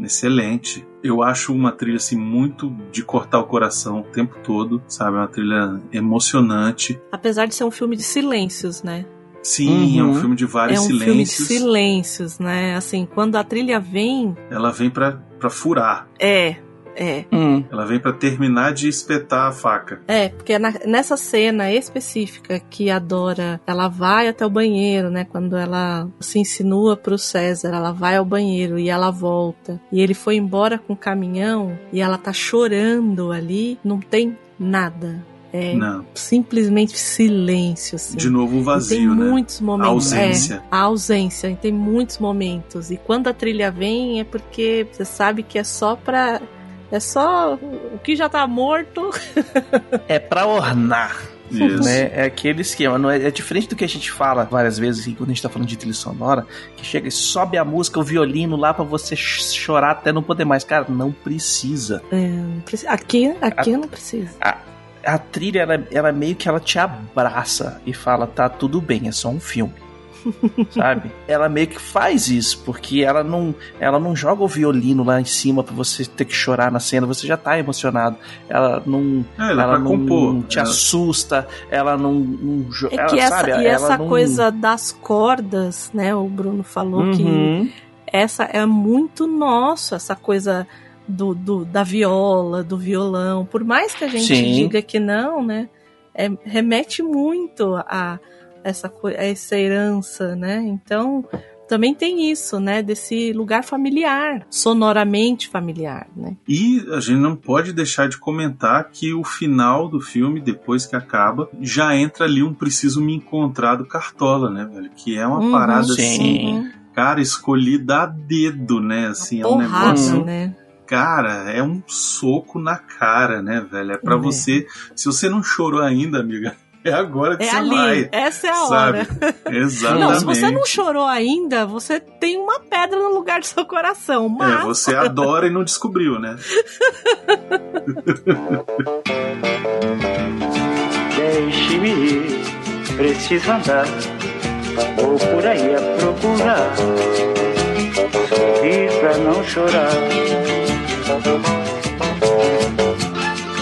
Excelente. Eu acho uma trilha assim muito de cortar o coração o tempo todo, sabe? Uma trilha emocionante. Apesar de ser um filme de silêncios, né? Sim, é um Uhum. filme de vários é um filme de silêncios. silêncios, né? Assim, quando a trilha vem, Ela vem pra pra furar. é, é. Hum. Ela vem pra terminar de espetar a faca. É, porque na- nessa cena específica que a Dora, ela vai até o banheiro, né? Quando ela se insinua pro César, ela vai ao banheiro e ela volta. E ele foi embora com o caminhão e ela tá chorando ali, não tem nada. É Não. simplesmente silêncio, assim. De novo o E vazio, tem né? muitos momentos. A ausência. É, a ausência. E tem muitos momentos. E quando a trilha vem, é porque você sabe que é só pra. É só o que já tá morto. É pra ornar. Isso. Né? É aquele esquema, não é, é diferente do que a gente fala várias vezes assim, quando a gente tá falando de trilha sonora, que chega e sobe a música, o violino lá pra você ch- chorar até não poder mais. Cara, não precisa. É, não precisa- aqui, aqui não precisa. A, a trilha, ela, ela meio que ela te abraça e fala, tá tudo bem, é só um filme. Sabe? Ela meio que faz isso, porque ela não, ela não joga o violino lá em cima pra você ter que chorar na cena, você já tá emocionado. Ela não, É, ela é ela pra não compor. te Ela- assusta, ela não, não É ela, que essa, sabe, e ela essa não- coisa das cordas, né? O Bruno falou que Uhum. essa é muito nosso, essa coisa do, do- da viola, do violão. Por mais que a gente Sim. diga que não, né? é- remete muito a essa, essa herança, né? Então também tem isso, né? Desse lugar familiar, sonoramente familiar, né? E a gente não pode deixar de comentar que o final do filme, depois que acaba, já entra ali um Preciso Me Encontrar do Cartola, né, velho? Que é uma Uhum, parada sim. assim, cara, escolhida a dedo, né? Assim, é um Porrada, negócio. né? Cara, é um soco na cara, né, velho? É pra É. você. Se você não chorou ainda, amiga, é agora que É você ali, vai. essa é a sabe? hora. Exatamente. Não, se você não chorou ainda, você tem uma pedra no lugar do seu coração. Mas É, você adora e não descobriu, né? Deixe-me ir, preciso andar, vou por aí a procurar, sorrir pra não chorar.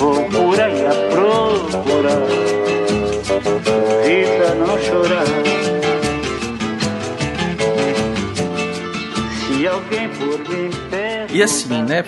vou por aí a procurar, Evita não chorar. Se alguém por mim. E assim, né,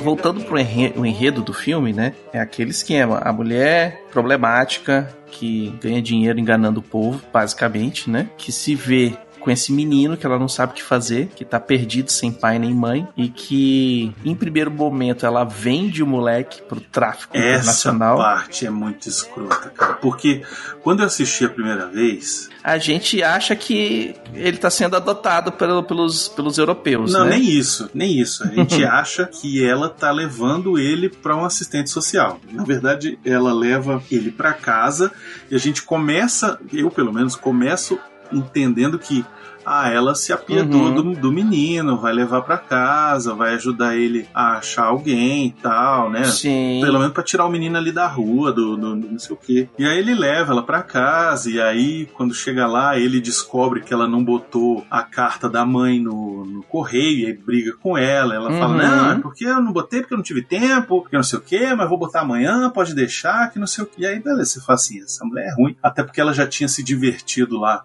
voltando pro enredo do filme, né, é aquele esquema, a mulher problemática que ganha dinheiro enganando o povo, basicamente, né, que se vê com esse menino que ela não sabe o que fazer, que tá perdido sem pai nem mãe e que em primeiro momento ela vende o moleque pro tráfico Essa internacional. parte é muito escrota, cara. Porque quando eu assisti a primeira vez, A gente acha que ele tá sendo adotado pelo- pelos, pelos europeus, Não, né? nem isso, nem isso. A gente acha que ela tá levando ele para um assistente social. Na verdade, ela leva ele para casa e a gente começa, eu pelo menos começo entendendo que ah, ela se apiedou Uhum. do, do menino, vai levar para casa, vai ajudar ele a achar alguém e tal, né? Sim. Pelo menos para tirar o menino ali da rua, do, do- do não sei o quê. E aí ele leva ela para casa e aí quando chega lá, ele descobre que ela não botou a carta da mãe no, no correio e aí briga com ela. Ela fala: Uhum. "Não, é porque eu não botei porque eu não tive tempo, porque não sei o quê, mas vou botar amanhã, pode deixar, que não sei o quê". E aí beleza, você fala assim: "Essa mulher é ruim". Até porque ela já tinha se divertido lá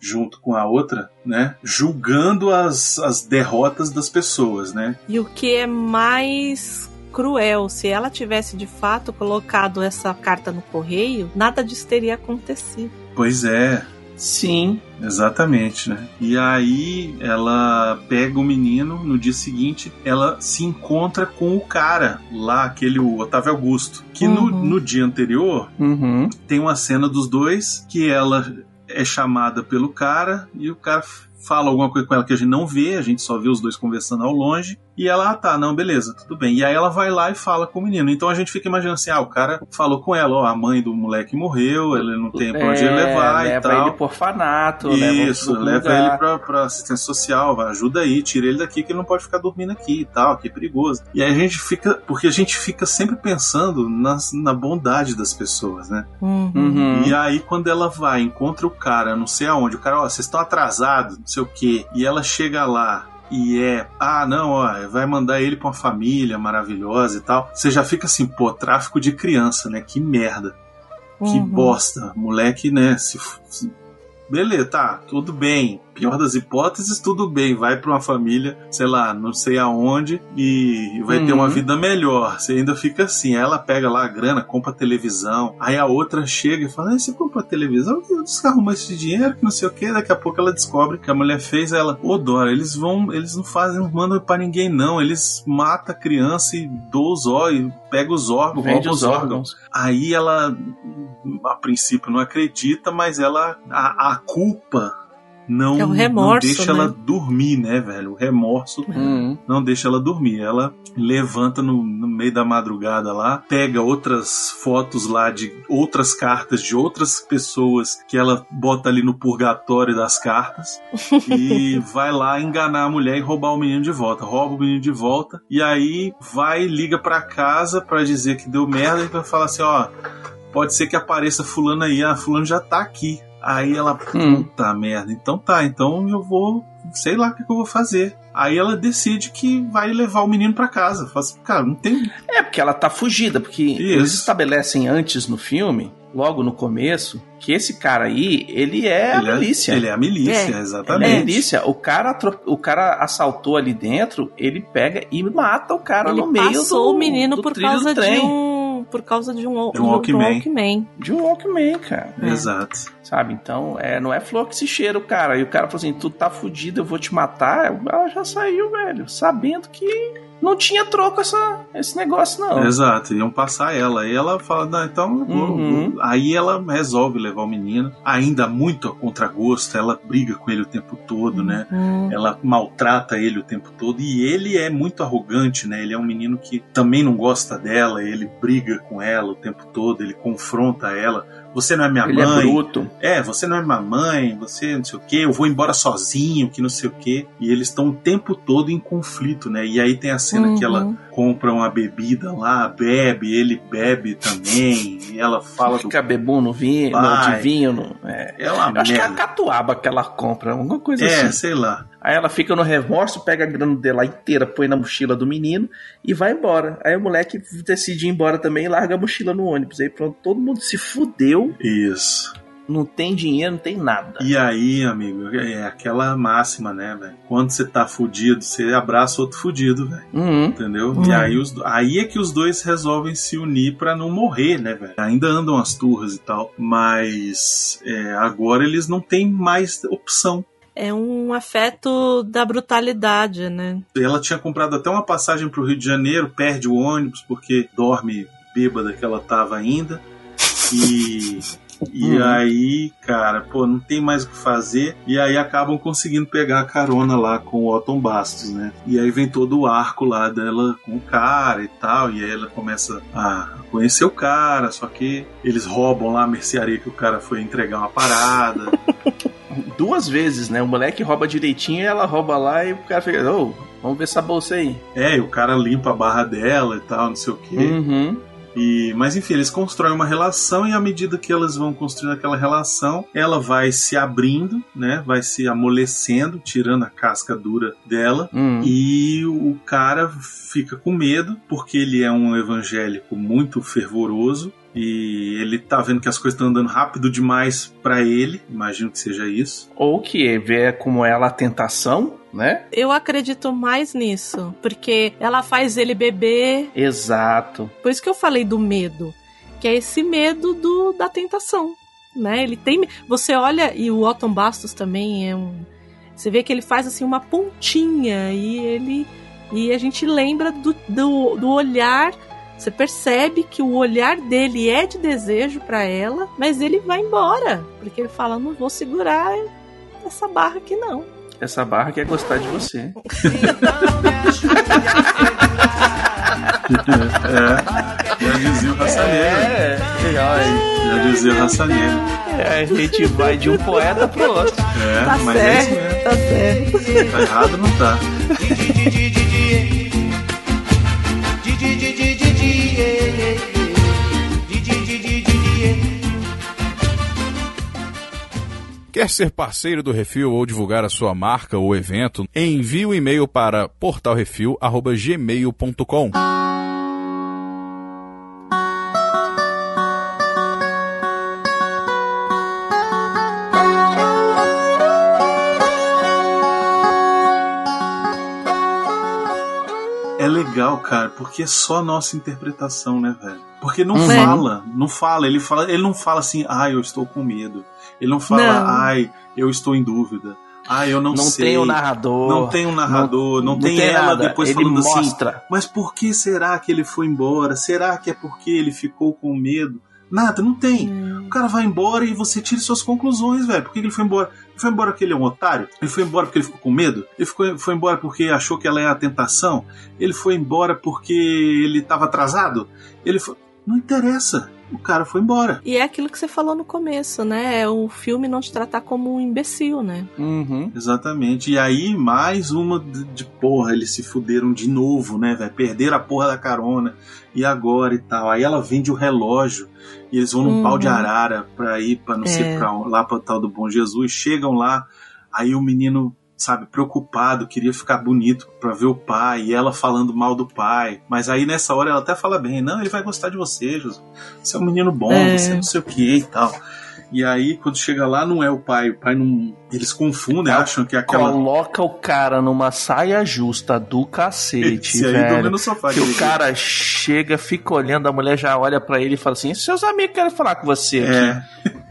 junto com a outra, né? Julgando as, as derrotas das pessoas, né? E o que é mais cruel, se ela tivesse de fato colocado essa carta no correio, nada disso teria acontecido. Pois é, Sim. Exatamente, né? E aí ela pega o menino, no dia seguinte ela se encontra com o cara lá, aquele o Otávio Augusto, que no, Uhum. no dia anterior Uhum. tem uma cena dos dois que ela é chamada pelo cara e o cara fala alguma coisa com ela que a gente não vê, a gente só vê os dois conversando ao longe. E ela, ah, tá, não, beleza, tudo bem. E aí ela vai lá e fala com o menino. Então a gente fica imaginando assim, ah, o cara falou com ela, ó, a mãe do moleque morreu, ele não tem pra onde É, levar e leva tal. ele pro orfanato, Isso, leva, leva ele pra, pra assistência social, vai, ajuda aí, tira ele daqui que ele não pode ficar dormindo aqui e tal, que é perigoso. E aí a gente fica, porque a gente fica sempre pensando nas, na bondade das pessoas, né? Uhum. E aí quando ela vai, encontra o cara, não sei aonde, o cara, ó, vocês estão atrasados, não sei o quê, e ela chega lá e é, ah, não, ó, vai mandar ele pra uma família maravilhosa e tal. Você já fica assim, pô, tráfico de criança, né? Que merda. Que Uhum. bosta. Moleque, né? Se, se- Beleza, tá, tudo bem. Pior das hipóteses, tudo bem. Vai pra uma família, sei lá, não sei aonde, e vai ter Uhum. uma vida melhor. Você ainda fica assim. Ela pega lá a grana, compra televisão. Aí a outra chega e fala: "Ah, Você comprou televisão? Onde você arrumou esse dinheiro? Que não sei o que. Daqui a pouco ela descobre que a mulher fez. Ela, ô Dora, eles vão, eles não fazem, não mandam pra ninguém, não. Eles matam a criança e dão os olhos, pega os órgãos, Vende rouba os órgãos. Aí ela, a princípio, não acredita, mas ela, a, a culpa não, É o remorso, não deixa né? ela dormir, né, velho? O remorso Uhum. não deixa ela dormir. Ela levanta no, no meio da madrugada lá, pega outras fotos lá de outras cartas de outras pessoas que ela bota ali no purgatório das cartas e vai lá enganar a mulher e roubar o menino de volta. Rouba o menino de volta e aí vai liga pra casa pra dizer que deu merda e vai falar assim, ó, pode ser que apareça fulano aí, ah, fulano já tá aqui. Aí ela, Hum. puta merda, então tá, então eu vou, sei lá o que, que eu vou fazer. Aí ela decide que vai levar o menino pra casa. Fala assim, cara, não tem. É, porque ela tá fugida, porque eles estabelecem antes no filme, logo no começo, que esse cara aí, ele é Ele é- a milícia. ele é a milícia, É. exatamente. Ele é a milícia. O cara, o cara assaltou ali dentro, ele pega e mata o cara Ele no meio passou do o menino por causa do de trem. Um por causa de um, De um Walkman. Walkman. De um Walkman, cara. Exato. Sabe? Então, é, não é flor que se cheira o cara. E o cara falou assim: tu tá fudido, eu vou te matar. Ela já saiu, velho, sabendo que não tinha troco essa, esse negócio, não. Exato, iam passar ela. Aí ela fala, não, então. Uhum. Aí ela resolve levar o menino. Ainda muito a contragosto, ela briga com ele o tempo todo, né? Hum. Ela maltrata ele o tempo todo. E ele é muito arrogante, né? Ele é um menino que também não gosta dela, ele briga com ela o tempo todo, ele confronta ela. Você não é minha Ele é mãe. bruto. É, você não é minha mãe, você não sei o que, eu vou embora sozinho, que não sei o que. E eles estão o tempo todo em conflito, né? E aí tem a cena que ela Uhum. compra uma bebida lá, bebe, ele bebe também, e ela fala do Fica bebum no vinho, no Pai. de vinho. No, é. É uma Eu acho que é a merda. catuaba que ela compra, alguma coisa É, assim. sei lá. Aí ela fica no remorso, pega a grana dela inteira, põe na mochila do menino e vai embora. Aí o moleque decide ir embora também e larga a mochila no ônibus. Aí pronto, todo mundo se fudeu. Isso. Não tem dinheiro, não tem nada. E aí, amigo, é aquela máxima, né, velho? Quando você tá fudido, você abraça outro fudido, velho. Uhum. Entendeu? Uhum. E aí, os, aí é que os dois resolvem se unir pra não morrer, né, velho? Ainda andam as turras e tal, mas é, agora eles não têm mais opção. É um afeto da brutalidade, né? Ela tinha comprado até uma passagem pro Rio de Janeiro, perde o ônibus porque dorme bêbada que ela tava ainda. E e Uhum. aí, cara, pô, não tem mais o que fazer. E aí acabam conseguindo pegar a carona lá com o Otton Bastos, né? E aí vem todo o arco lá dela com o cara e tal. E aí ela começa a conhecer o cara. Só que eles roubam lá a mercearia que o cara foi entregar uma parada. Duas vezes, né? O moleque rouba direitinho e ela rouba lá e o cara fica, ô, vamos ver essa bolsa aí. é, e o cara limpa a barra dela e tal, não sei o quê. Uhum. E, mas enfim, eles constroem uma relação e à medida que elas vão construindo aquela relação, ela vai se abrindo, né? Vai se amolecendo, tirando a casca dura dela. Hum. E o cara fica com medo, porque ele é um evangélico muito fervoroso. E ele tá vendo que as coisas estão andando rápido demais para ele, imagino que seja isso. Ou que vê como ela a tentação, né? Eu acredito mais nisso, porque ela faz ele beber. Exato. Por isso que eu falei do medo, que é esse medo do da tentação, né? Ele tem, você olha e o Otton Bastos também é um, você vê que ele faz assim uma pontinha e ele e a gente lembra do, do, do olhar você percebe que o olhar dele é de desejo para ela, mas ele vai embora, porque ele fala: não vou segurar essa barra aqui não. Essa barra quer gostar de você. é, já dizia o Raça Negra. É, legal aí. Já dizia o Raça Negra. É, a gente vai de um poeta pro outro. É, Tá mas é certo, isso mesmo. tá certo. Tá errado, não tá. Quer ser parceiro do Refil ou divulgar a sua marca ou evento? Envie o um e-mail para portalrefil@gmail.com. É legal, cara, porque é só nossa interpretação, né, velho? Porque não Uhum. fala, não fala, ele fala, ele não fala assim, ai, eu estou com medo. Ele não fala, Não. ai, eu estou em dúvida. Ai, eu não, Não sei. tem o narrador. Não tem um narrador, não, não tem, tem ela nada. depois Ele falando assim. mostra. Mas por que será que ele foi embora? Será que é porque ele ficou com medo? Nada, não tem. O cara vai embora e você tira suas conclusões, velho. Por que ele foi embora? Ele foi embora porque ele é um otário? Ele foi embora porque ele ficou com medo? Ele ficou, foi embora porque achou que ela é a tentação? Ele foi embora porque ele estava atrasado? Ele foi... Não interessa. O cara foi embora. E é aquilo que você falou no começo, né? É o filme não te tratar como um imbecil, né? Uhum. Exatamente. E aí, mais uma de, de porra, eles se fuderam de novo, né, velho? Perderam a porra da carona. E agora e tal. Aí ela vende o relógio. E eles vão num Uhum. pau de arara pra ir pra não sei É. pra onde, lá pra tal do Bom Jesus. Chegam lá. Aí o menino, sabe, preocupado, queria ficar bonito pra ver o pai. E ela falando mal do pai. Mas aí nessa hora ela até fala bem: Não, ele vai gostar de você, Jesus. Você é um menino bom, É. você não sei o que e tal. E aí, quando chega lá, não é o pai. O pai não. Eles confundem, acham que é aquela. Coloca o cara numa saia justa do cacete, Esse velho. sofá, que o cara chega, fica olhando, a mulher já olha pra ele e fala assim: seus amigos querem falar com você aqui. É.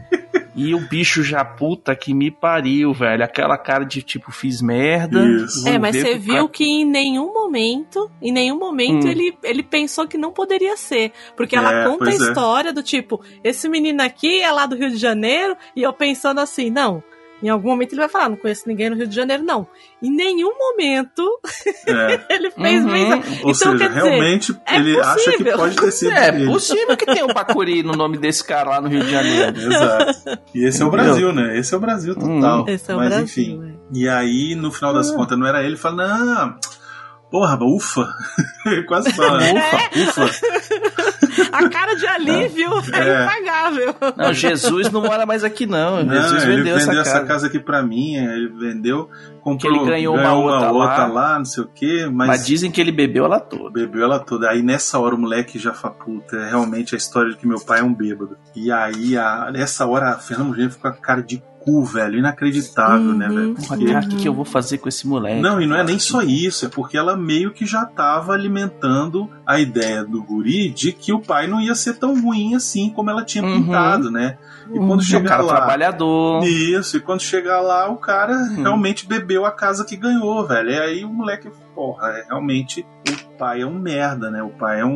E o bicho já puta que me pariu, velho. Aquela cara de tipo, fiz merda. Isso. É, mas você viu cara- que em nenhum momento, em nenhum momento Hum. ele, ele pensou que não poderia ser. Porque ela É, conta a é. história do tipo, esse menino aqui é lá do Rio de Janeiro, e eu pensando assim, não. Em algum momento ele vai falar, não conheço ninguém no Rio de Janeiro, não. Em nenhum momento É. ele fez Uhum. menção. Ou Então, seja, quer dizer, realmente é ele acha que pode ter sido É ele. possível que tenha um Bacuri no nome desse cara lá no Rio de Janeiro. Exato. E esse é o? Brasil, né? Esse é o Brasil total. Esse é o Mas Brasil, enfim. E aí, no final das contas, não era ele. Ele fala, não, porra, ufa. Quase fala, né? ufa, ufa. A cara de alívio é, É. impagável. Não, Jesus não mora mais aqui, não. Não, Jesus ele vendeu, vendeu essa casa. aqui pra mim, ele vendeu. comprou, Que ele ganhou uma outra lá. lá, não sei o quê, mas, Mas dizem que ele bebeu ela toda. bebeu ela toda. Aí nessa hora o moleque já fala, puta, é realmente a história de que meu pai é um bêbado. E aí, a, nessa hora, a Fernanda Montenegro fica com a cara de cu, velho, inacreditável, né, velho? Porra, cara, o que, eu vou fazer com esse moleque? Não, e não é nem só isso, é porque ela meio que já tava alimentando a ideia do guri de que o pai não ia ser tão ruim assim como ela tinha Uhum. pintado, né? E Uhum. quando É um chegar cara lá. trabalhador. Isso, e quando chegar lá, o cara Uhum. realmente bebeu a casa que ganhou, velho. E aí o moleque, porra, é realmente. O pai é um merda, né? O pai é um,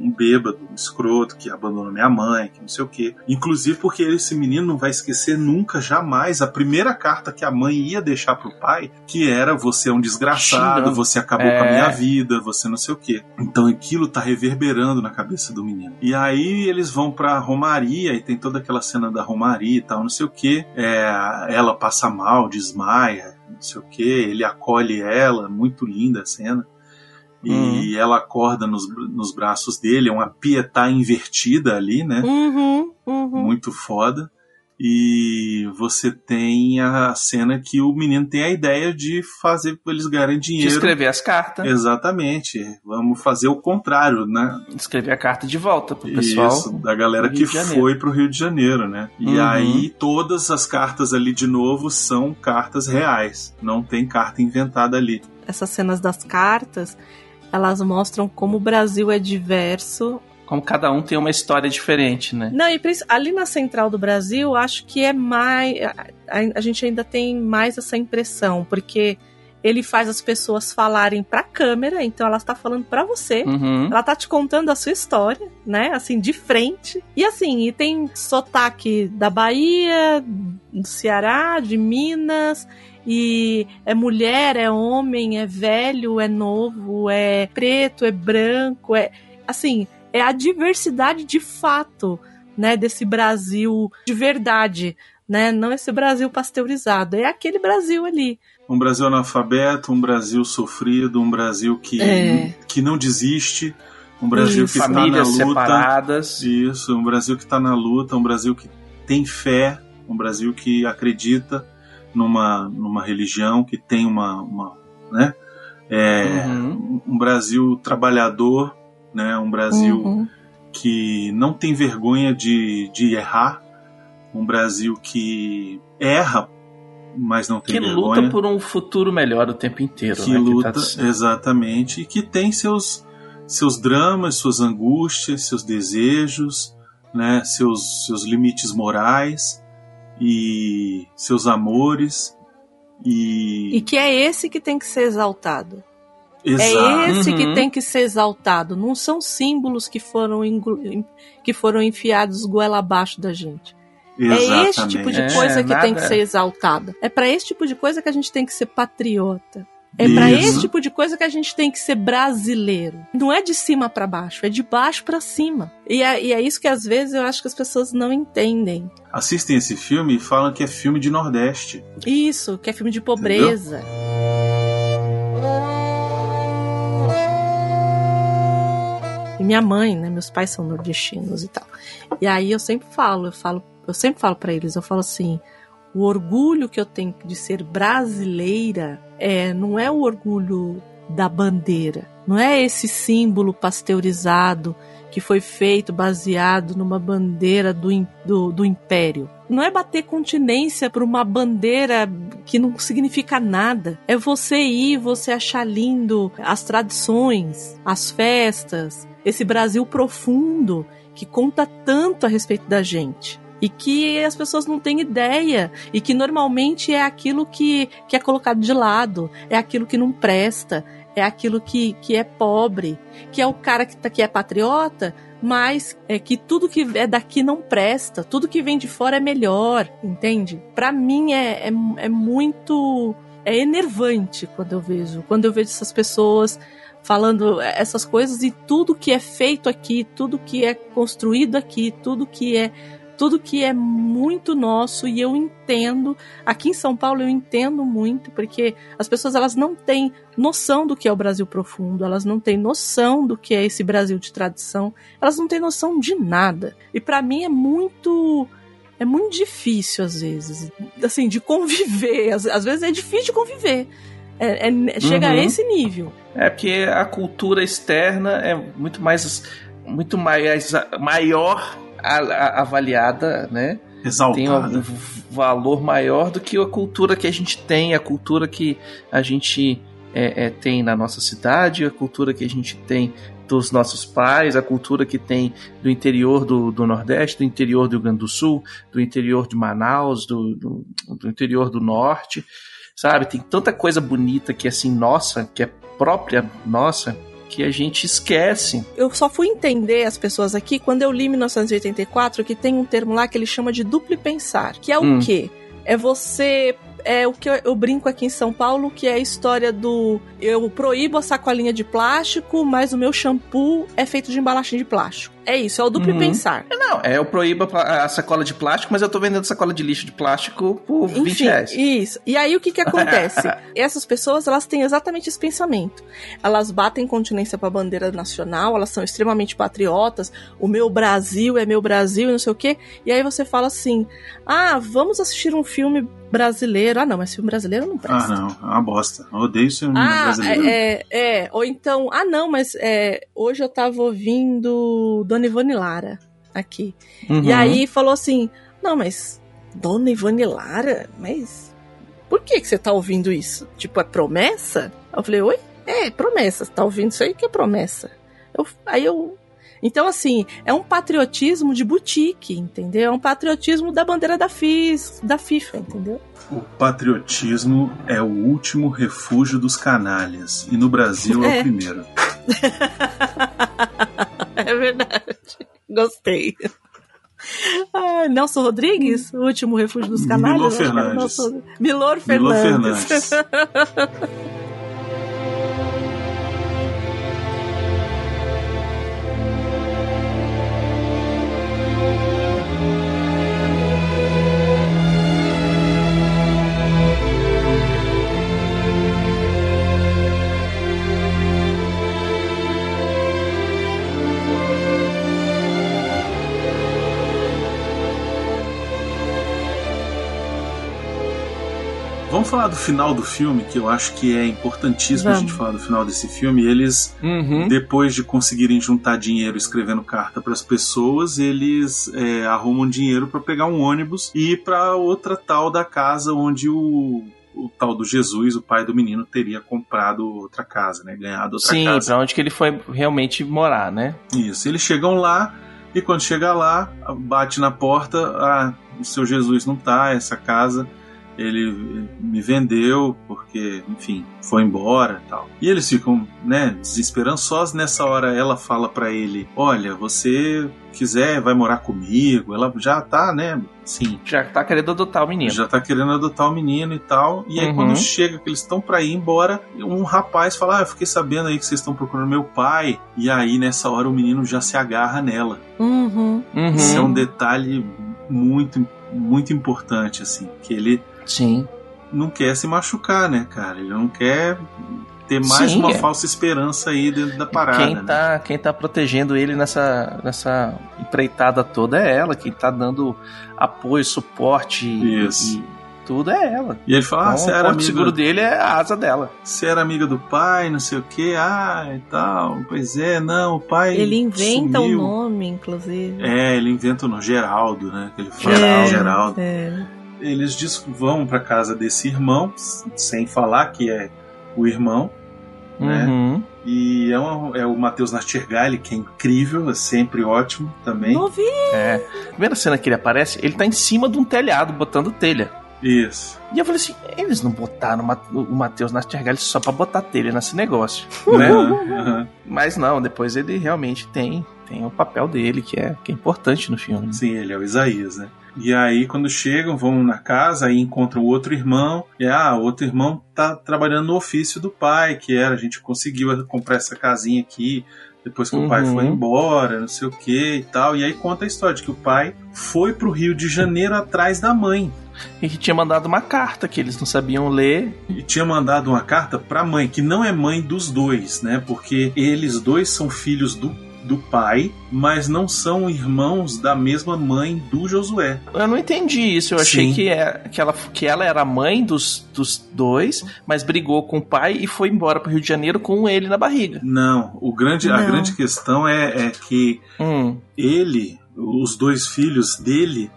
um bêbado, um escroto que abandonou minha mãe, que não sei o quê. Inclusive porque esse menino não vai esquecer nunca, jamais, a primeira carta que a mãe ia deixar pro pai, que era você é um desgraçado, Xingando. você acabou É. com a minha vida, você não sei o quê. Então aquilo tá reverberando na cabeça do menino. E aí eles vão pra Romaria e tem toda aquela cena da Romaria e tal, não sei o quê. É, ela passa mal, desmaia, não sei o quê. Ele acolhe ela, muito linda a cena. E ela acorda nos, nos braços dele, é uma pietá invertida ali, né? Uhum, uhum. Muito foda. E você tem a cena que o menino tem a ideia de fazer eles ganharem De dinheiro. escrever as cartas. Exatamente. Vamos fazer o contrário, né? Escrever a carta de volta pro pessoal. Isso, da galera que de foi pro Rio de Janeiro, né? E Uhum. aí todas as cartas ali de novo são cartas reais. Não tem carta inventada ali. Essas cenas das cartas, elas mostram como o Brasil é diverso. Como cada um tem uma história diferente, né? Não, e ali na central do Brasil, acho que é mais. A, a- a gente ainda tem mais essa impressão, porque ele faz as pessoas falarem pra câmera, então ela está falando pra você. Uhum. Ela tá te contando a sua história, né? Assim, de frente. E assim, e tem sotaque da Bahia, do Ceará, de Minas. E é mulher, é homem, é velho, é novo, é preto, é branco, é assim, é a diversidade de fato, né, desse Brasil de verdade, né? Não esse Brasil pasteurizado, é aquele Brasil ali. Um Brasil analfabeto, um Brasil sofrido, um Brasil que, É. que não desiste, um Brasil Isso. que está na Famílias luta. separadas. Isso, um Brasil que está na luta, um Brasil que tem fé, um Brasil que acredita numa, numa religião, que tem uma. uma né? É, Uhum. Um Brasil trabalhador, né? um Brasil Uhum. que não tem vergonha de, de errar, um Brasil que erra, mas não tem Que vergonha luta por um futuro melhor o tempo inteiro, que né? luta tá- exatamente e que tem seus seus dramas, suas angústias, seus desejos, né, seus seus limites morais e seus amores e, E que é esse que tem que ser exaltado. Exato. É esse Uhum. que tem que ser exaltado. Não são símbolos que foram, que foram enfiados goela abaixo da gente. É esse tipo de É, coisa que tem que nada- ser exaltada. É pra esse tipo de coisa que a gente tem que ser patriota. É pra Isso. esse tipo de coisa que a gente tem que ser brasileiro. Não é de cima pra baixo, é de baixo pra cima. E é, e é isso que às vezes eu acho que as pessoas não entendem. Assistem esse filme e falam que é filme de Nordeste. Isso, que é filme de pobreza. E minha mãe, né? Meus pais são nordestinos e tal. E aí eu sempre falo, eu falo, eu sempre falo para eles, eu falo assim, o orgulho que eu tenho de ser brasileira é não é o orgulho da bandeira, não é esse símbolo pasteurizado que foi feito baseado numa bandeira do, do, do império. Não é bater continência por uma bandeira que não significa nada. É você ir, você achar lindo as tradições, as festas, esse Brasil profundo que conta tanto a respeito da gente. E que as pessoas não têm ideia. E que normalmente é aquilo que, que é colocado de lado. É aquilo que não presta. É aquilo que, que é pobre. Que é o cara que, tá, que é patriota, mas é que tudo que é daqui não presta. Tudo que vem de fora é melhor. Entende? Pra mim é, é, é muito. É enervante quando eu vejo. Quando eu vejo essas pessoas falando essas coisas e tudo que é feito aqui, tudo que é construído aqui, tudo que é tudo que é muito nosso e eu entendo, aqui em São Paulo eu entendo muito, porque as pessoas elas não têm noção do que é o Brasil profundo, elas não têm noção do que é esse Brasil de tradição, elas não têm noção de nada. E para mim é muito é muito difícil às vezes, assim, de conviver. Às, às vezes é difícil de conviver. É, é- chega Uhum. a esse nível. É porque a cultura externa é muito mais muito mais maior a- a- avaliada, né? Exaltada. Tem um valor maior do que a cultura que a gente tem, a cultura que a gente é, é, tem na nossa cidade, a cultura que a gente tem dos nossos pais, a cultura que tem do interior do, do Nordeste, do interior do Rio Grande do Sul, do interior de Manaus, do, do, do interior do Norte, sabe? Tem tanta coisa bonita que é assim, nossa, que é própria nossa, que a gente esquece. Eu só fui entender as pessoas aqui quando eu li 1984 que tem um termo lá que ele chama de duplo pensar, que é o Hum. quê? É você é o que eu, eu brinco aqui em São Paulo, que é a história do eu proíbo a sacolinha de plástico, mas o meu shampoo é feito de embalagem de plástico. É isso, é o duplo Uhum. pensar. Não, é eu proíbo a a sacola de plástico, mas eu tô vendendo sacola de lixo de plástico por 20 Enfim, reais. isso. E aí o que que acontece? Essas pessoas, elas têm exatamente esse pensamento. Elas batem continência para a bandeira nacional, elas são extremamente patriotas, o meu Brasil é meu Brasil e não sei o quê. E aí você fala assim: "Ah, vamos assistir um filme brasileiro". Ah, não, mas filme brasileiro não Ah, presta. não. É uma bosta. Eu odeio filme Ah, brasileiro. é, é, é. Ou então, ah, não, mas é, hoje eu tava ouvindo Dona Ivone Lara aqui. Uhum. E aí falou assim: Não, mas Dona Ivone Lara? Mas por que, que você tá ouvindo isso? Tipo, é promessa? Eu falei: Oi? É, promessa. Você tá ouvindo isso aí que é promessa. Eu, aí eu. Então, assim, é um patriotismo de boutique, entendeu? É um patriotismo da bandeira da, FIS, da FIFA, entendeu? O patriotismo é o último refúgio dos canalhas. E no Brasil é, É. o primeiro. É verdade. Gostei. Ah, Nelson Rodrigues, o último refúgio dos canalhas. Milor Fernandes. Milor Milor Fernandes. Vamos falar do final do filme, que eu acho que é importantíssimo a Vamos. gente falar do final desse filme. Eles, Uhum. depois de conseguirem juntar dinheiro escrevendo carta para as pessoas, eles é, arrumam dinheiro para pegar um ônibus e ir para outra tal da casa onde o, o tal do Jesus, o pai do menino, teria comprado outra casa, né? Ganhado outra Sim, casa. pra onde que ele foi realmente morar, né? Isso. Eles chegam lá e quando chega lá, bate na porta, ah, o seu Jesus não tá, essa casa ele me vendeu porque, enfim, foi embora e tal. E eles ficam, né, desesperançosos. Nessa hora ela fala pra ele: Olha, você quiser, vai morar comigo. Ela já tá, né, assim. Já tá querendo adotar o menino. Já tá querendo adotar o menino e tal. E aí, Uhum. quando chega, que eles estão pra ir embora, um rapaz fala: Ah, eu fiquei sabendo aí que vocês estão procurando meu pai. E aí, nessa hora, o menino já se agarra nela. Uhum. Uhum. Isso é um detalhe muito, muito importante, assim. Que ele Sim. não quer se machucar, né, cara? Ele não quer ter mais Sim, uma é. falsa esperança aí dentro da parada. Quem né? tá, quem tá protegendo ele nessa, nessa empreitada toda é ela. Quem tá dando apoio, suporte e- Isso. e tudo é ela. E ele fala: ah, Então, você o era amigo seguro dele é a asa dela. Você era amiga do pai, não sei o que, ah, e tal. Pois é, não, o pai. Ele inventa o sumiu. nome, inclusive. É, ele inventa o nome, Geraldo, né? Que ele fala Geraldo. Geraldo. É. Eles diz- vão pra casa desse irmão, sem falar que é o irmão, né? Uhum. E é, uma- é o Matheus Nastergalli, que é incrível, é sempre ótimo também. Novinho. É. Primeira cena que ele aparece, ele tá em cima de um telhado, botando telha. Isso. E eu falei assim, eles não botaram o Ma- o Matheus Nastergalli só pra botar telha nesse negócio, Né? né? Aham. Mas não, depois ele realmente tem, tem o papel dele, que é, que é importante no filme. Sim, ele é o Isaías, né? E aí, quando chegam, vão na casa, aí encontram o outro irmão. E ah, o outro irmão tá trabalhando no ofício do pai, que era, a gente conseguiu comprar essa casinha aqui depois que o pai Uhum. foi embora, não sei o que e tal. E aí conta a história de que o pai foi pro Rio de Janeiro atrás da mãe. E que tinha mandado uma carta que eles não sabiam ler. E tinha mandado uma carta pra mãe, que não é mãe dos dois, né? Porque eles dois são filhos do do pai, mas não são irmãos da mesma mãe do Josué. Eu não entendi isso. Eu achei que, é, que, ela, que ela era a mãe dos, dos dois, mas brigou com o pai e foi embora pro Rio de Janeiro com ele na barriga. Não, o grande, a Não. grande questão é, é que Hum. ele, os dois filhos dele,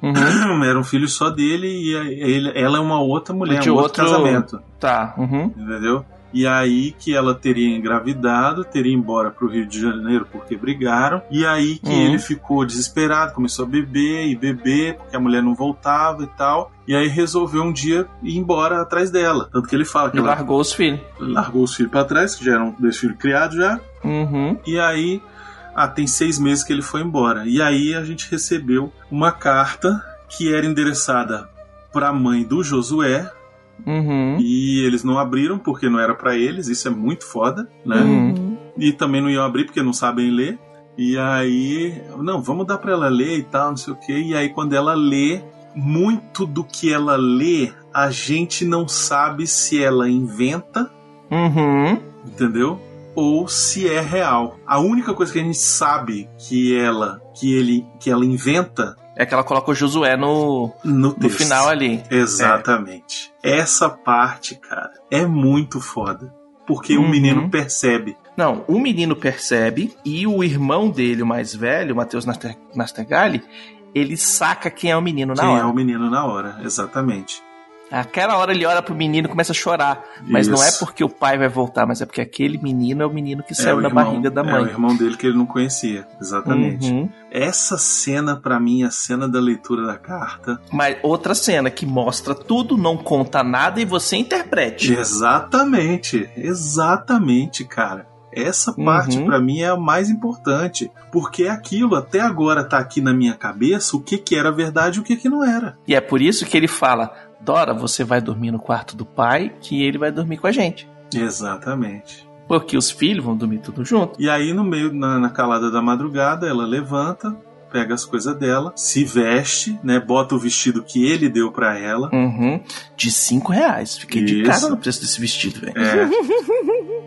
Uhum. eram filhos só dele e a- ele, ela é uma outra mulher, De um outro, outro- casamento. Tá. Uhum. Entendeu? E aí que ela teria engravidado, teria ido embora pro Rio de Janeiro porque brigaram. E aí que Uhum. ele ficou desesperado, começou a beber e beber, porque a mulher não voltava e tal. E aí resolveu um dia ir embora atrás dela. Tanto que ele fala que E ela largou os filhos. largou os filhos pra trás, que já eram dois filhos criados já. Uhum. E aí, ah, tem seis meses que ele foi embora. E aí a gente recebeu uma carta que era endereçada pra mãe do Josué. Uhum. E eles não abriram porque não era pra eles, isso é muito foda, né? Uhum. E também não iam abrir porque não sabem ler. E aí, não, vamos dar pra ela ler e tal, não sei o quê. E aí, quando ela lê, muito do que ela lê, a gente não sabe se ela inventa, Uhum. entendeu? Ou se é real. A única coisa que a gente sabe que ela, que ele, que ela inventa É que ela coloca o Josué no, no, no final ali. Exatamente. Essa parte, cara, é muito foda. Porque o Uhum. menino percebe. Não, o menino percebe e o irmão dele, o mais velho, o Matheus Naster- Nastergalli, ele saca quem é o menino na quem hora. é o menino na hora, exatamente. Aquela hora ele olha pro menino e começa a chorar. Mas não é Isso. porque o pai vai voltar, mas é porque aquele menino é o menino que É saiu o da irmão- barriga da É o mãe. irmão dele que ele não conhecia, exatamente. Uhum. Essa cena, pra mim, a cena da leitura da carta. Mas outra cena que mostra tudo, não conta nada e você interprete. Exatamente, exatamente, cara. Essa parte Uhum. pra mim é a mais importante, porque aquilo até agora tá aqui na minha cabeça, o que que era verdade e o que que não era. E é por isso que ele fala: Dora, você vai dormir no quarto do pai, que ele vai dormir com a gente. Exatamente. Porque os filhos vão dormir tudo junto. E aí no meio na, na calada da madrugada, ela levanta, pega as coisas dela, se veste, né, bota o vestido que ele deu pra ela. Uhum. De cinco reais. Fiquei de Isso. cara no preço desse vestido, velho. É.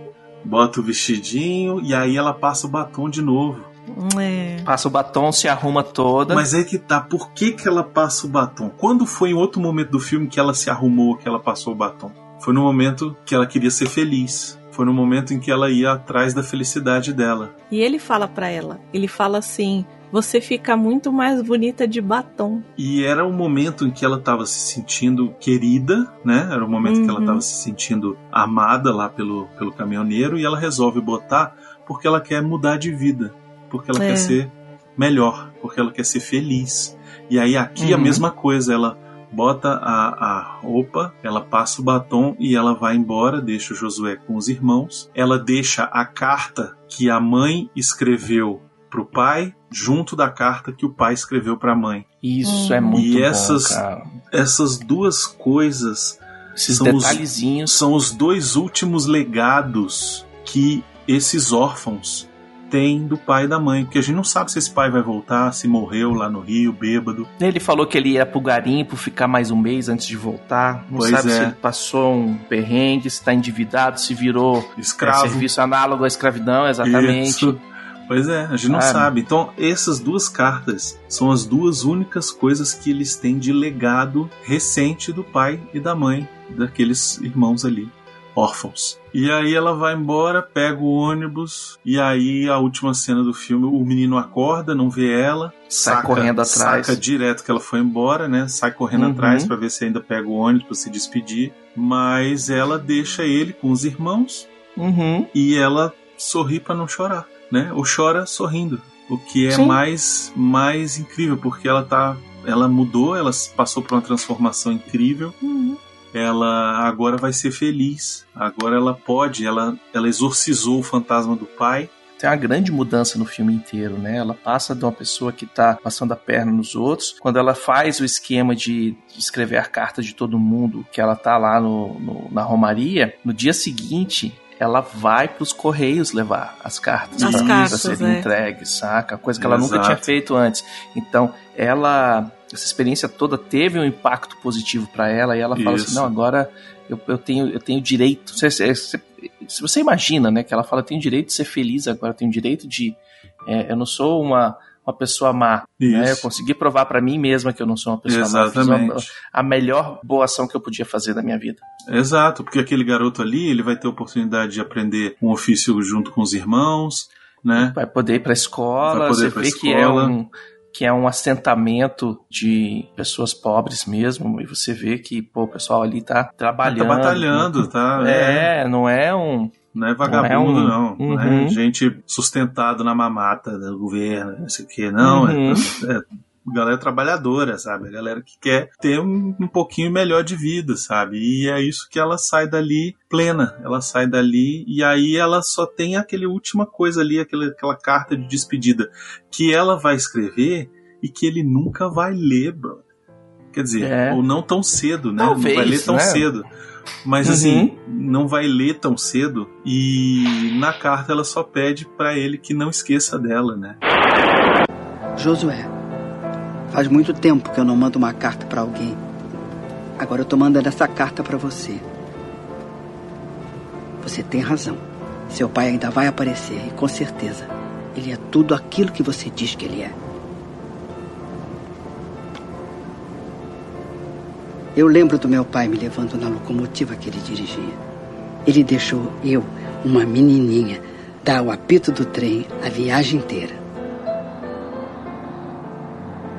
Bota o vestidinho e aí ela passa o batom de novo. É. Passa o batom, se arruma toda. Mas aí que tá, por que, que ela passa o batom? Quando foi em outro momento do filme que ela se arrumou, que ela passou o batom? Foi no momento que ela queria ser feliz. Foi no momento em que ela ia atrás da felicidade dela. E ele fala pra ela, ele fala assim: "Você fica muito mais bonita de batom". E era o momento em que ela estava se sentindo querida, né? Era o momento em que ela Uhum. estava se sentindo amada lá pelo, pelo caminhoneiro e ela resolve botar porque ela quer mudar de vida, porque ela É. quer ser melhor, porque ela quer ser feliz. E aí aqui a Uhum. mesma coisa, ela bota a, a roupa, ela passa o batom e ela vai embora, deixa o Josué com os irmãos. Ela deixa a carta que a mãe escreveu pro pai junto da carta que o pai escreveu pra mãe. Isso é muito e bom, essas, cara. essas duas coisas Esses são os- detalhezinhos. são os dois últimos legados que esses órfãos têm do pai e da mãe. Porque a gente não sabe se esse pai vai voltar, se morreu lá no Rio, bêbado. Ele falou que ele ia pro garimpo ficar mais um mês antes de voltar. Não Pois sabe é. se ele passou um perrengue, se tá endividado, se virou Escravo. é, serviço análogo à escravidão, exatamente. Isso. Pois é, a gente não Ah. sabe. Então, essas duas cartas são as duas únicas coisas que eles têm de legado recente do pai e da mãe daqueles irmãos ali, órfãos. E aí ela vai embora, pega o ônibus, e aí a última cena do filme, o menino acorda, não vê ela, Sai correndo atrás. Saca direto que ela foi embora, né? Sai correndo Uhum. atrás pra ver se ainda pega o ônibus pra se despedir. Mas ela deixa ele com os irmãos Uhum. e ela sorri pra não chorar, né? Ou chora sorrindo, o que é Sim. mais mais incrível porque ela tá, ela mudou, ela passou por uma transformação incrível. Ela agora vai ser feliz. Agora ela pode, ela ela exorcizou o fantasma do pai. Tem uma grande mudança no filme inteiro, né? Ela passa de uma pessoa que tá passando a perna nos outros. Quando ela faz o esquema de de escrever a carta de todo mundo, que ela tá lá no, no- na Romaria, no dia seguinte. Ela vai pros Correios levar as cartas pra serem é. entregues, saca? Coisa que ela nunca Exato. tinha feito antes. Então, ela. Essa experiência toda teve um impacto positivo pra ela e ela fala Isso. assim: não, agora eu, eu tenho, eu tenho direito. Se você imagina, né, que ela fala, tem o direito de ser feliz agora, tem o direito de. é, eu não sou uma, uma pessoa má. Né? Eu Isso. consegui provar pra mim mesma que eu não sou uma pessoa má. Exatamente. uma- a melhor boa ação que eu podia fazer na minha vida. Exato, porque aquele garoto ali, ele vai ter oportunidade de aprender um ofício junto com os irmãos, né? Vai poder ir pra escola, Vai poder você ir pra vê que é escola. um que é um assentamento de pessoas pobres mesmo, e você vê que pô, o pessoal ali tá trabalhando. Tá batalhando, tá? É, não é um. Não é vagabundo, um- não. Não é Uhum. gente sustentado na mamata do governo, não sei o quê. Não, Uhum. é, é galera trabalhadora, sabe? A galera que quer ter um, um pouquinho melhor de vida, sabe? E é isso que ela sai dali plena. Ela sai dali e aí ela só tem aquele última coisa ali, aquela, aquela carta de despedida que ela vai escrever e que ele nunca vai ler, bro. Quer dizer, É. ou não tão cedo, né? Talvez, não vai ler tão né? cedo. Mas Uhum. assim, não vai ler tão cedo e na carta ela só pede pra ele que não esqueça dela, né? Josué, faz muito tempo que eu não mando uma carta pra alguém. Agora eu tô mandando essa carta pra você. Você tem razão. Seu pai ainda vai aparecer e com certeza ele é tudo aquilo que você diz que ele é. Eu lembro do meu pai me levando na locomotiva que ele dirigia. Ele deixou eu, uma menininha, dar o apito do trem a viagem inteira.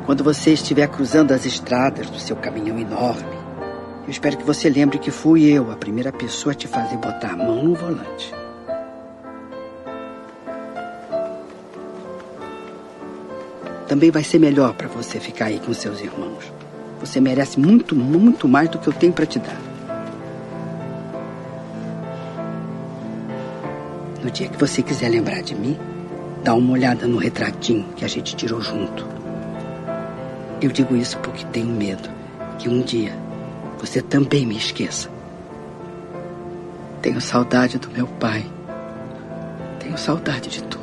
Quando você estiver cruzando as estradas do seu caminhão enorme, eu espero que você lembre que fui eu a primeira pessoa a te fazer botar a mão no volante. Também vai ser melhor para você ficar aí com seus irmãos. Você merece muito, muito mais do que eu tenho para te dar. No dia que você quiser lembrar de mim, dá uma olhada no retratinho que a gente tirou junto. Eu digo isso porque tenho medo que um dia você também me esqueça. Tenho saudade do meu pai. Tenho saudade de tudo.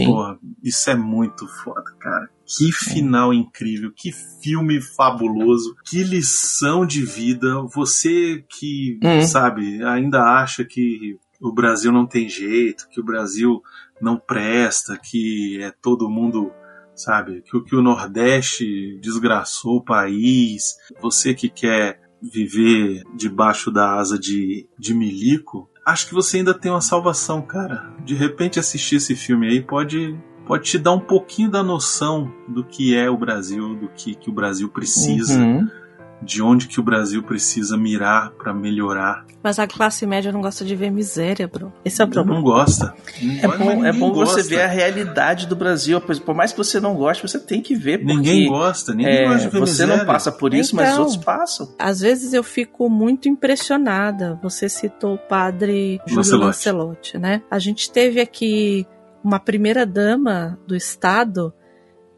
E, porra, isso é muito foda, cara. Que final incrível, que filme fabuloso, que lição de vida. Você que, Hum. sabe, ainda acha que o Brasil não tem jeito, que o Brasil não presta, que é todo mundo, sabe, que, o- que o Nordeste desgraçou o país. Você que quer viver debaixo da asa de, de milico, acho que você ainda tem uma salvação, cara. De repente assistir esse filme aí pode pode te dar um pouquinho da noção do que é o Brasil, do que, que o Brasil precisa, Uhum. De onde que o Brasil precisa mirar pra melhorar. Mas a classe média não gosta de ver miséria, bro. Esse é o problema. Não gosta. É bom, é bom você gosta. ver a realidade do Brasil. Por por mais que você não goste, você tem que ver. Porque, Ninguém gosta, ninguém é, gosta de ver Você miséria. não passa por isso, mas os Então, outros passam. Às vezes eu fico muito impressionada. Você citou o padre Júlio Lancelotti. Lancelotti, né? A gente teve aqui uma primeira dama do Estado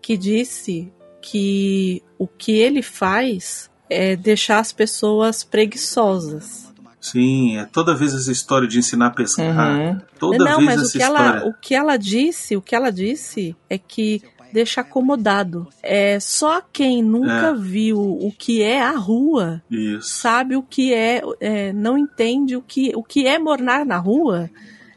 que disse que o que ele faz é deixar as pessoas preguiçosas. Sim, é toda vez essa história de ensinar a pescar. Uhum. Toda Não, vez mas essa o que, história. ela, o que ela disse, o que ela disse é que deixa acomodado. É só quem nunca É. viu o que é a rua Isso. sabe o que é, é, não entende o que, o que é morar na rua,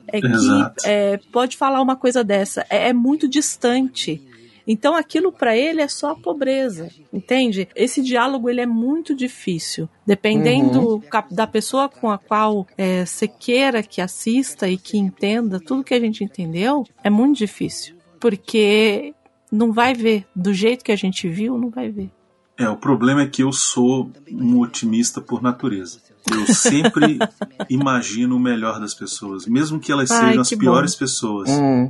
é Exato. que é, pode falar uma coisa dessa, é, é muito distante. Então aquilo para ele é só a pobreza, entende? Esse diálogo ele é muito difícil, dependendo ca- da pessoa com a qual é, você queira que assista e que entenda tudo que a gente entendeu, é muito difícil, porque não vai ver do jeito que a gente viu, não vai ver. É, o problema é que eu sou um otimista por natureza. Eu sempre imagino o melhor das pessoas, mesmo que elas Ai, sejam as que piores bom. pessoas. Hum.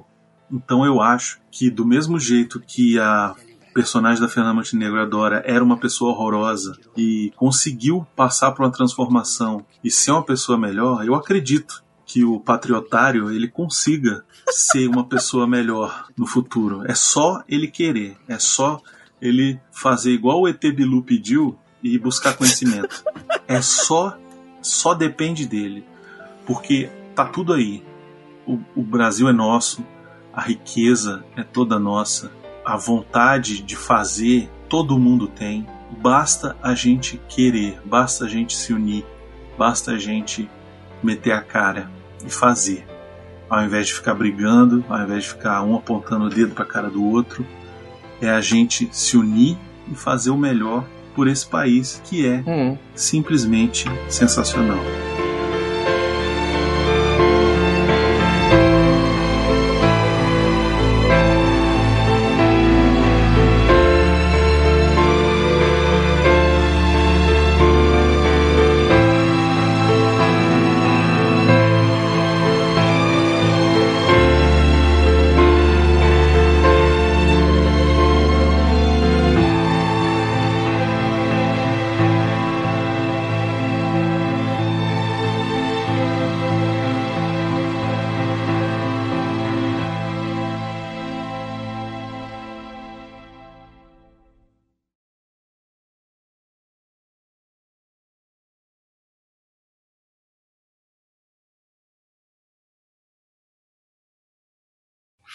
Então eu acho que do mesmo jeito que a personagem da Fernanda Montenegro, a Dora, era uma pessoa horrorosa e conseguiu passar por uma transformação e ser uma pessoa melhor, eu acredito que o patriotário ele consiga ser uma pessoa melhor no futuro. É só ele querer, é só ele fazer igual o ET Bilu pediu e buscar conhecimento. É só, só depende dele, porque tá tudo aí. O, o Brasil é nosso, A riqueza é toda nossa. A vontade de fazer todo mundo tem. Basta a gente querer, basta a gente se unir, basta a gente meter a cara e fazer. Ao invés de ficar brigando, ao invés de ficar um apontando o dedo para a cara do outro, é a gente se unir e fazer o melhor por esse país que é Hum. simplesmente sensacional.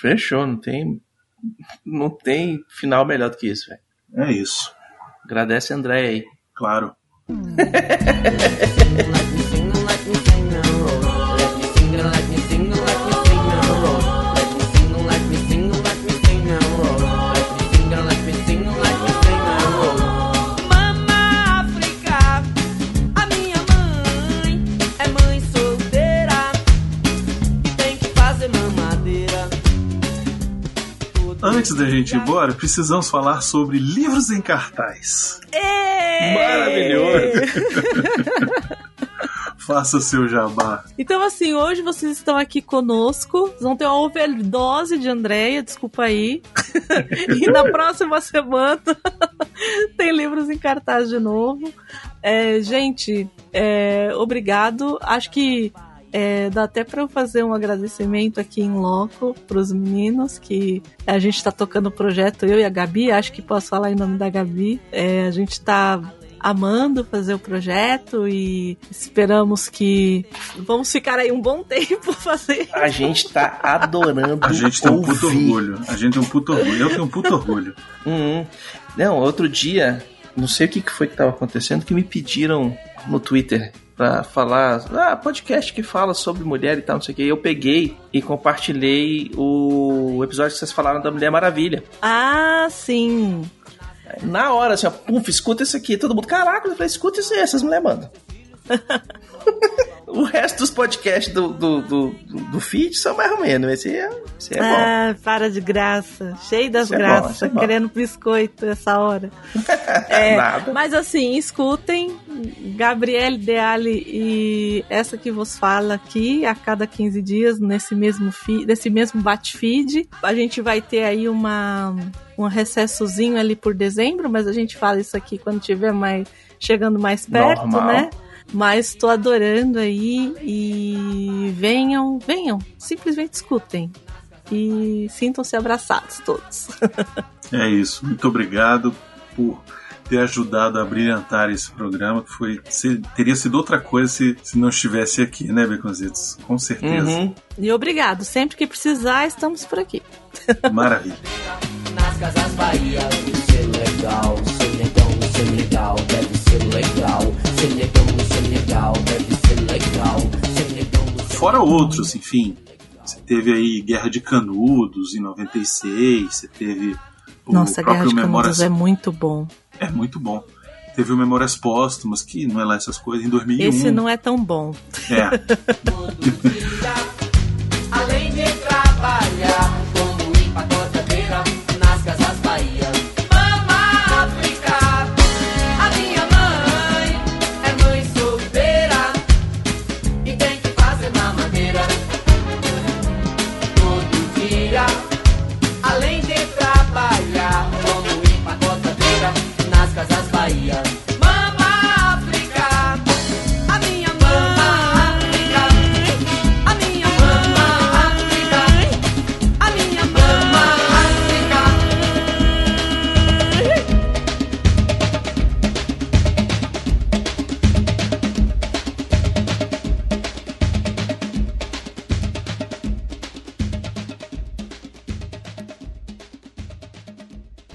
Fechou, não tem. Não tem final melhor do que isso, velho. É isso. Agradece a André aí. Claro. Antes da gente ir embora, precisamos falar sobre livros em cartaz. Maravilhoso! Faça seu jabá. Então, assim, hoje vocês estão aqui conosco. Vocês vão ter uma overdose de Andréia, desculpa aí. e na próxima semana tem livros em cartaz de novo. É, gente, é, obrigado. Acho que é, dá até para eu fazer um agradecimento aqui em loco para os meninos que a gente está tocando o projeto, eu e a Gabi. Acho que posso falar em nome da Gabi. É, a gente está amando fazer o projeto e esperamos que vamos ficar aí um bom tempo fazer. A gente tá adorando. A gente tem um puto orgulho. A gente tem um puto orgulho. Eu tenho um puto orgulho. Uhum. Não, outro dia, não sei o que que foi que tava acontecendo, que me pediram no Twitter pra falar, ah, podcast que fala sobre mulher e tal, não sei o que. Eu peguei e compartilhei o episódio que vocês falaram da Mulher Maravilha. Ah, sim. Na hora, assim, ó, puf, escuta isso aqui. Todo mundo, caraca, eu falei, escuta isso aí, essas mulheres mandam. o resto dos podcasts do, do, do, do, feed são mais ou menos. Esse é, esse é bom. ah, para de graça. Cheio das é bom, graças. é bom. querendo biscoito essa hora. É, Nada. Mas assim, escutem. Gabriele Deali e essa que vos fala aqui a cada 15 dias nesse mesmo feed, nesse mesmo bate-feed. A gente vai ter aí uma um recessozinho ali por dezembro, mas a gente fala isso aqui quando tiver mais chegando mais perto, Normal. né? Mas tô adorando aí e venham, venham, simplesmente escutem e sintam-se abraçados todos. É isso. Muito obrigado por ter ajudado a brilhantar esse programa, que foi se- teria sido outra coisa se, se não estivesse aqui, né, Beconzitos? Com certeza. Uhum. E obrigado, sempre que precisar, estamos por aqui. Maravilha. Nas casas Bahia, ser legal, ser negão, ser legal, deve ser legal, ser negão, Fora outros, enfim. Você teve aí Guerra de Canudos em 96, você teve o Nossa, Guerra próprio de Memórias... Canudos é muito bom. É muito bom. Teve o Memórias Póstumas, que não é lá essas coisas, em 2001. Esse não é tão bom. É. Além de trabalhar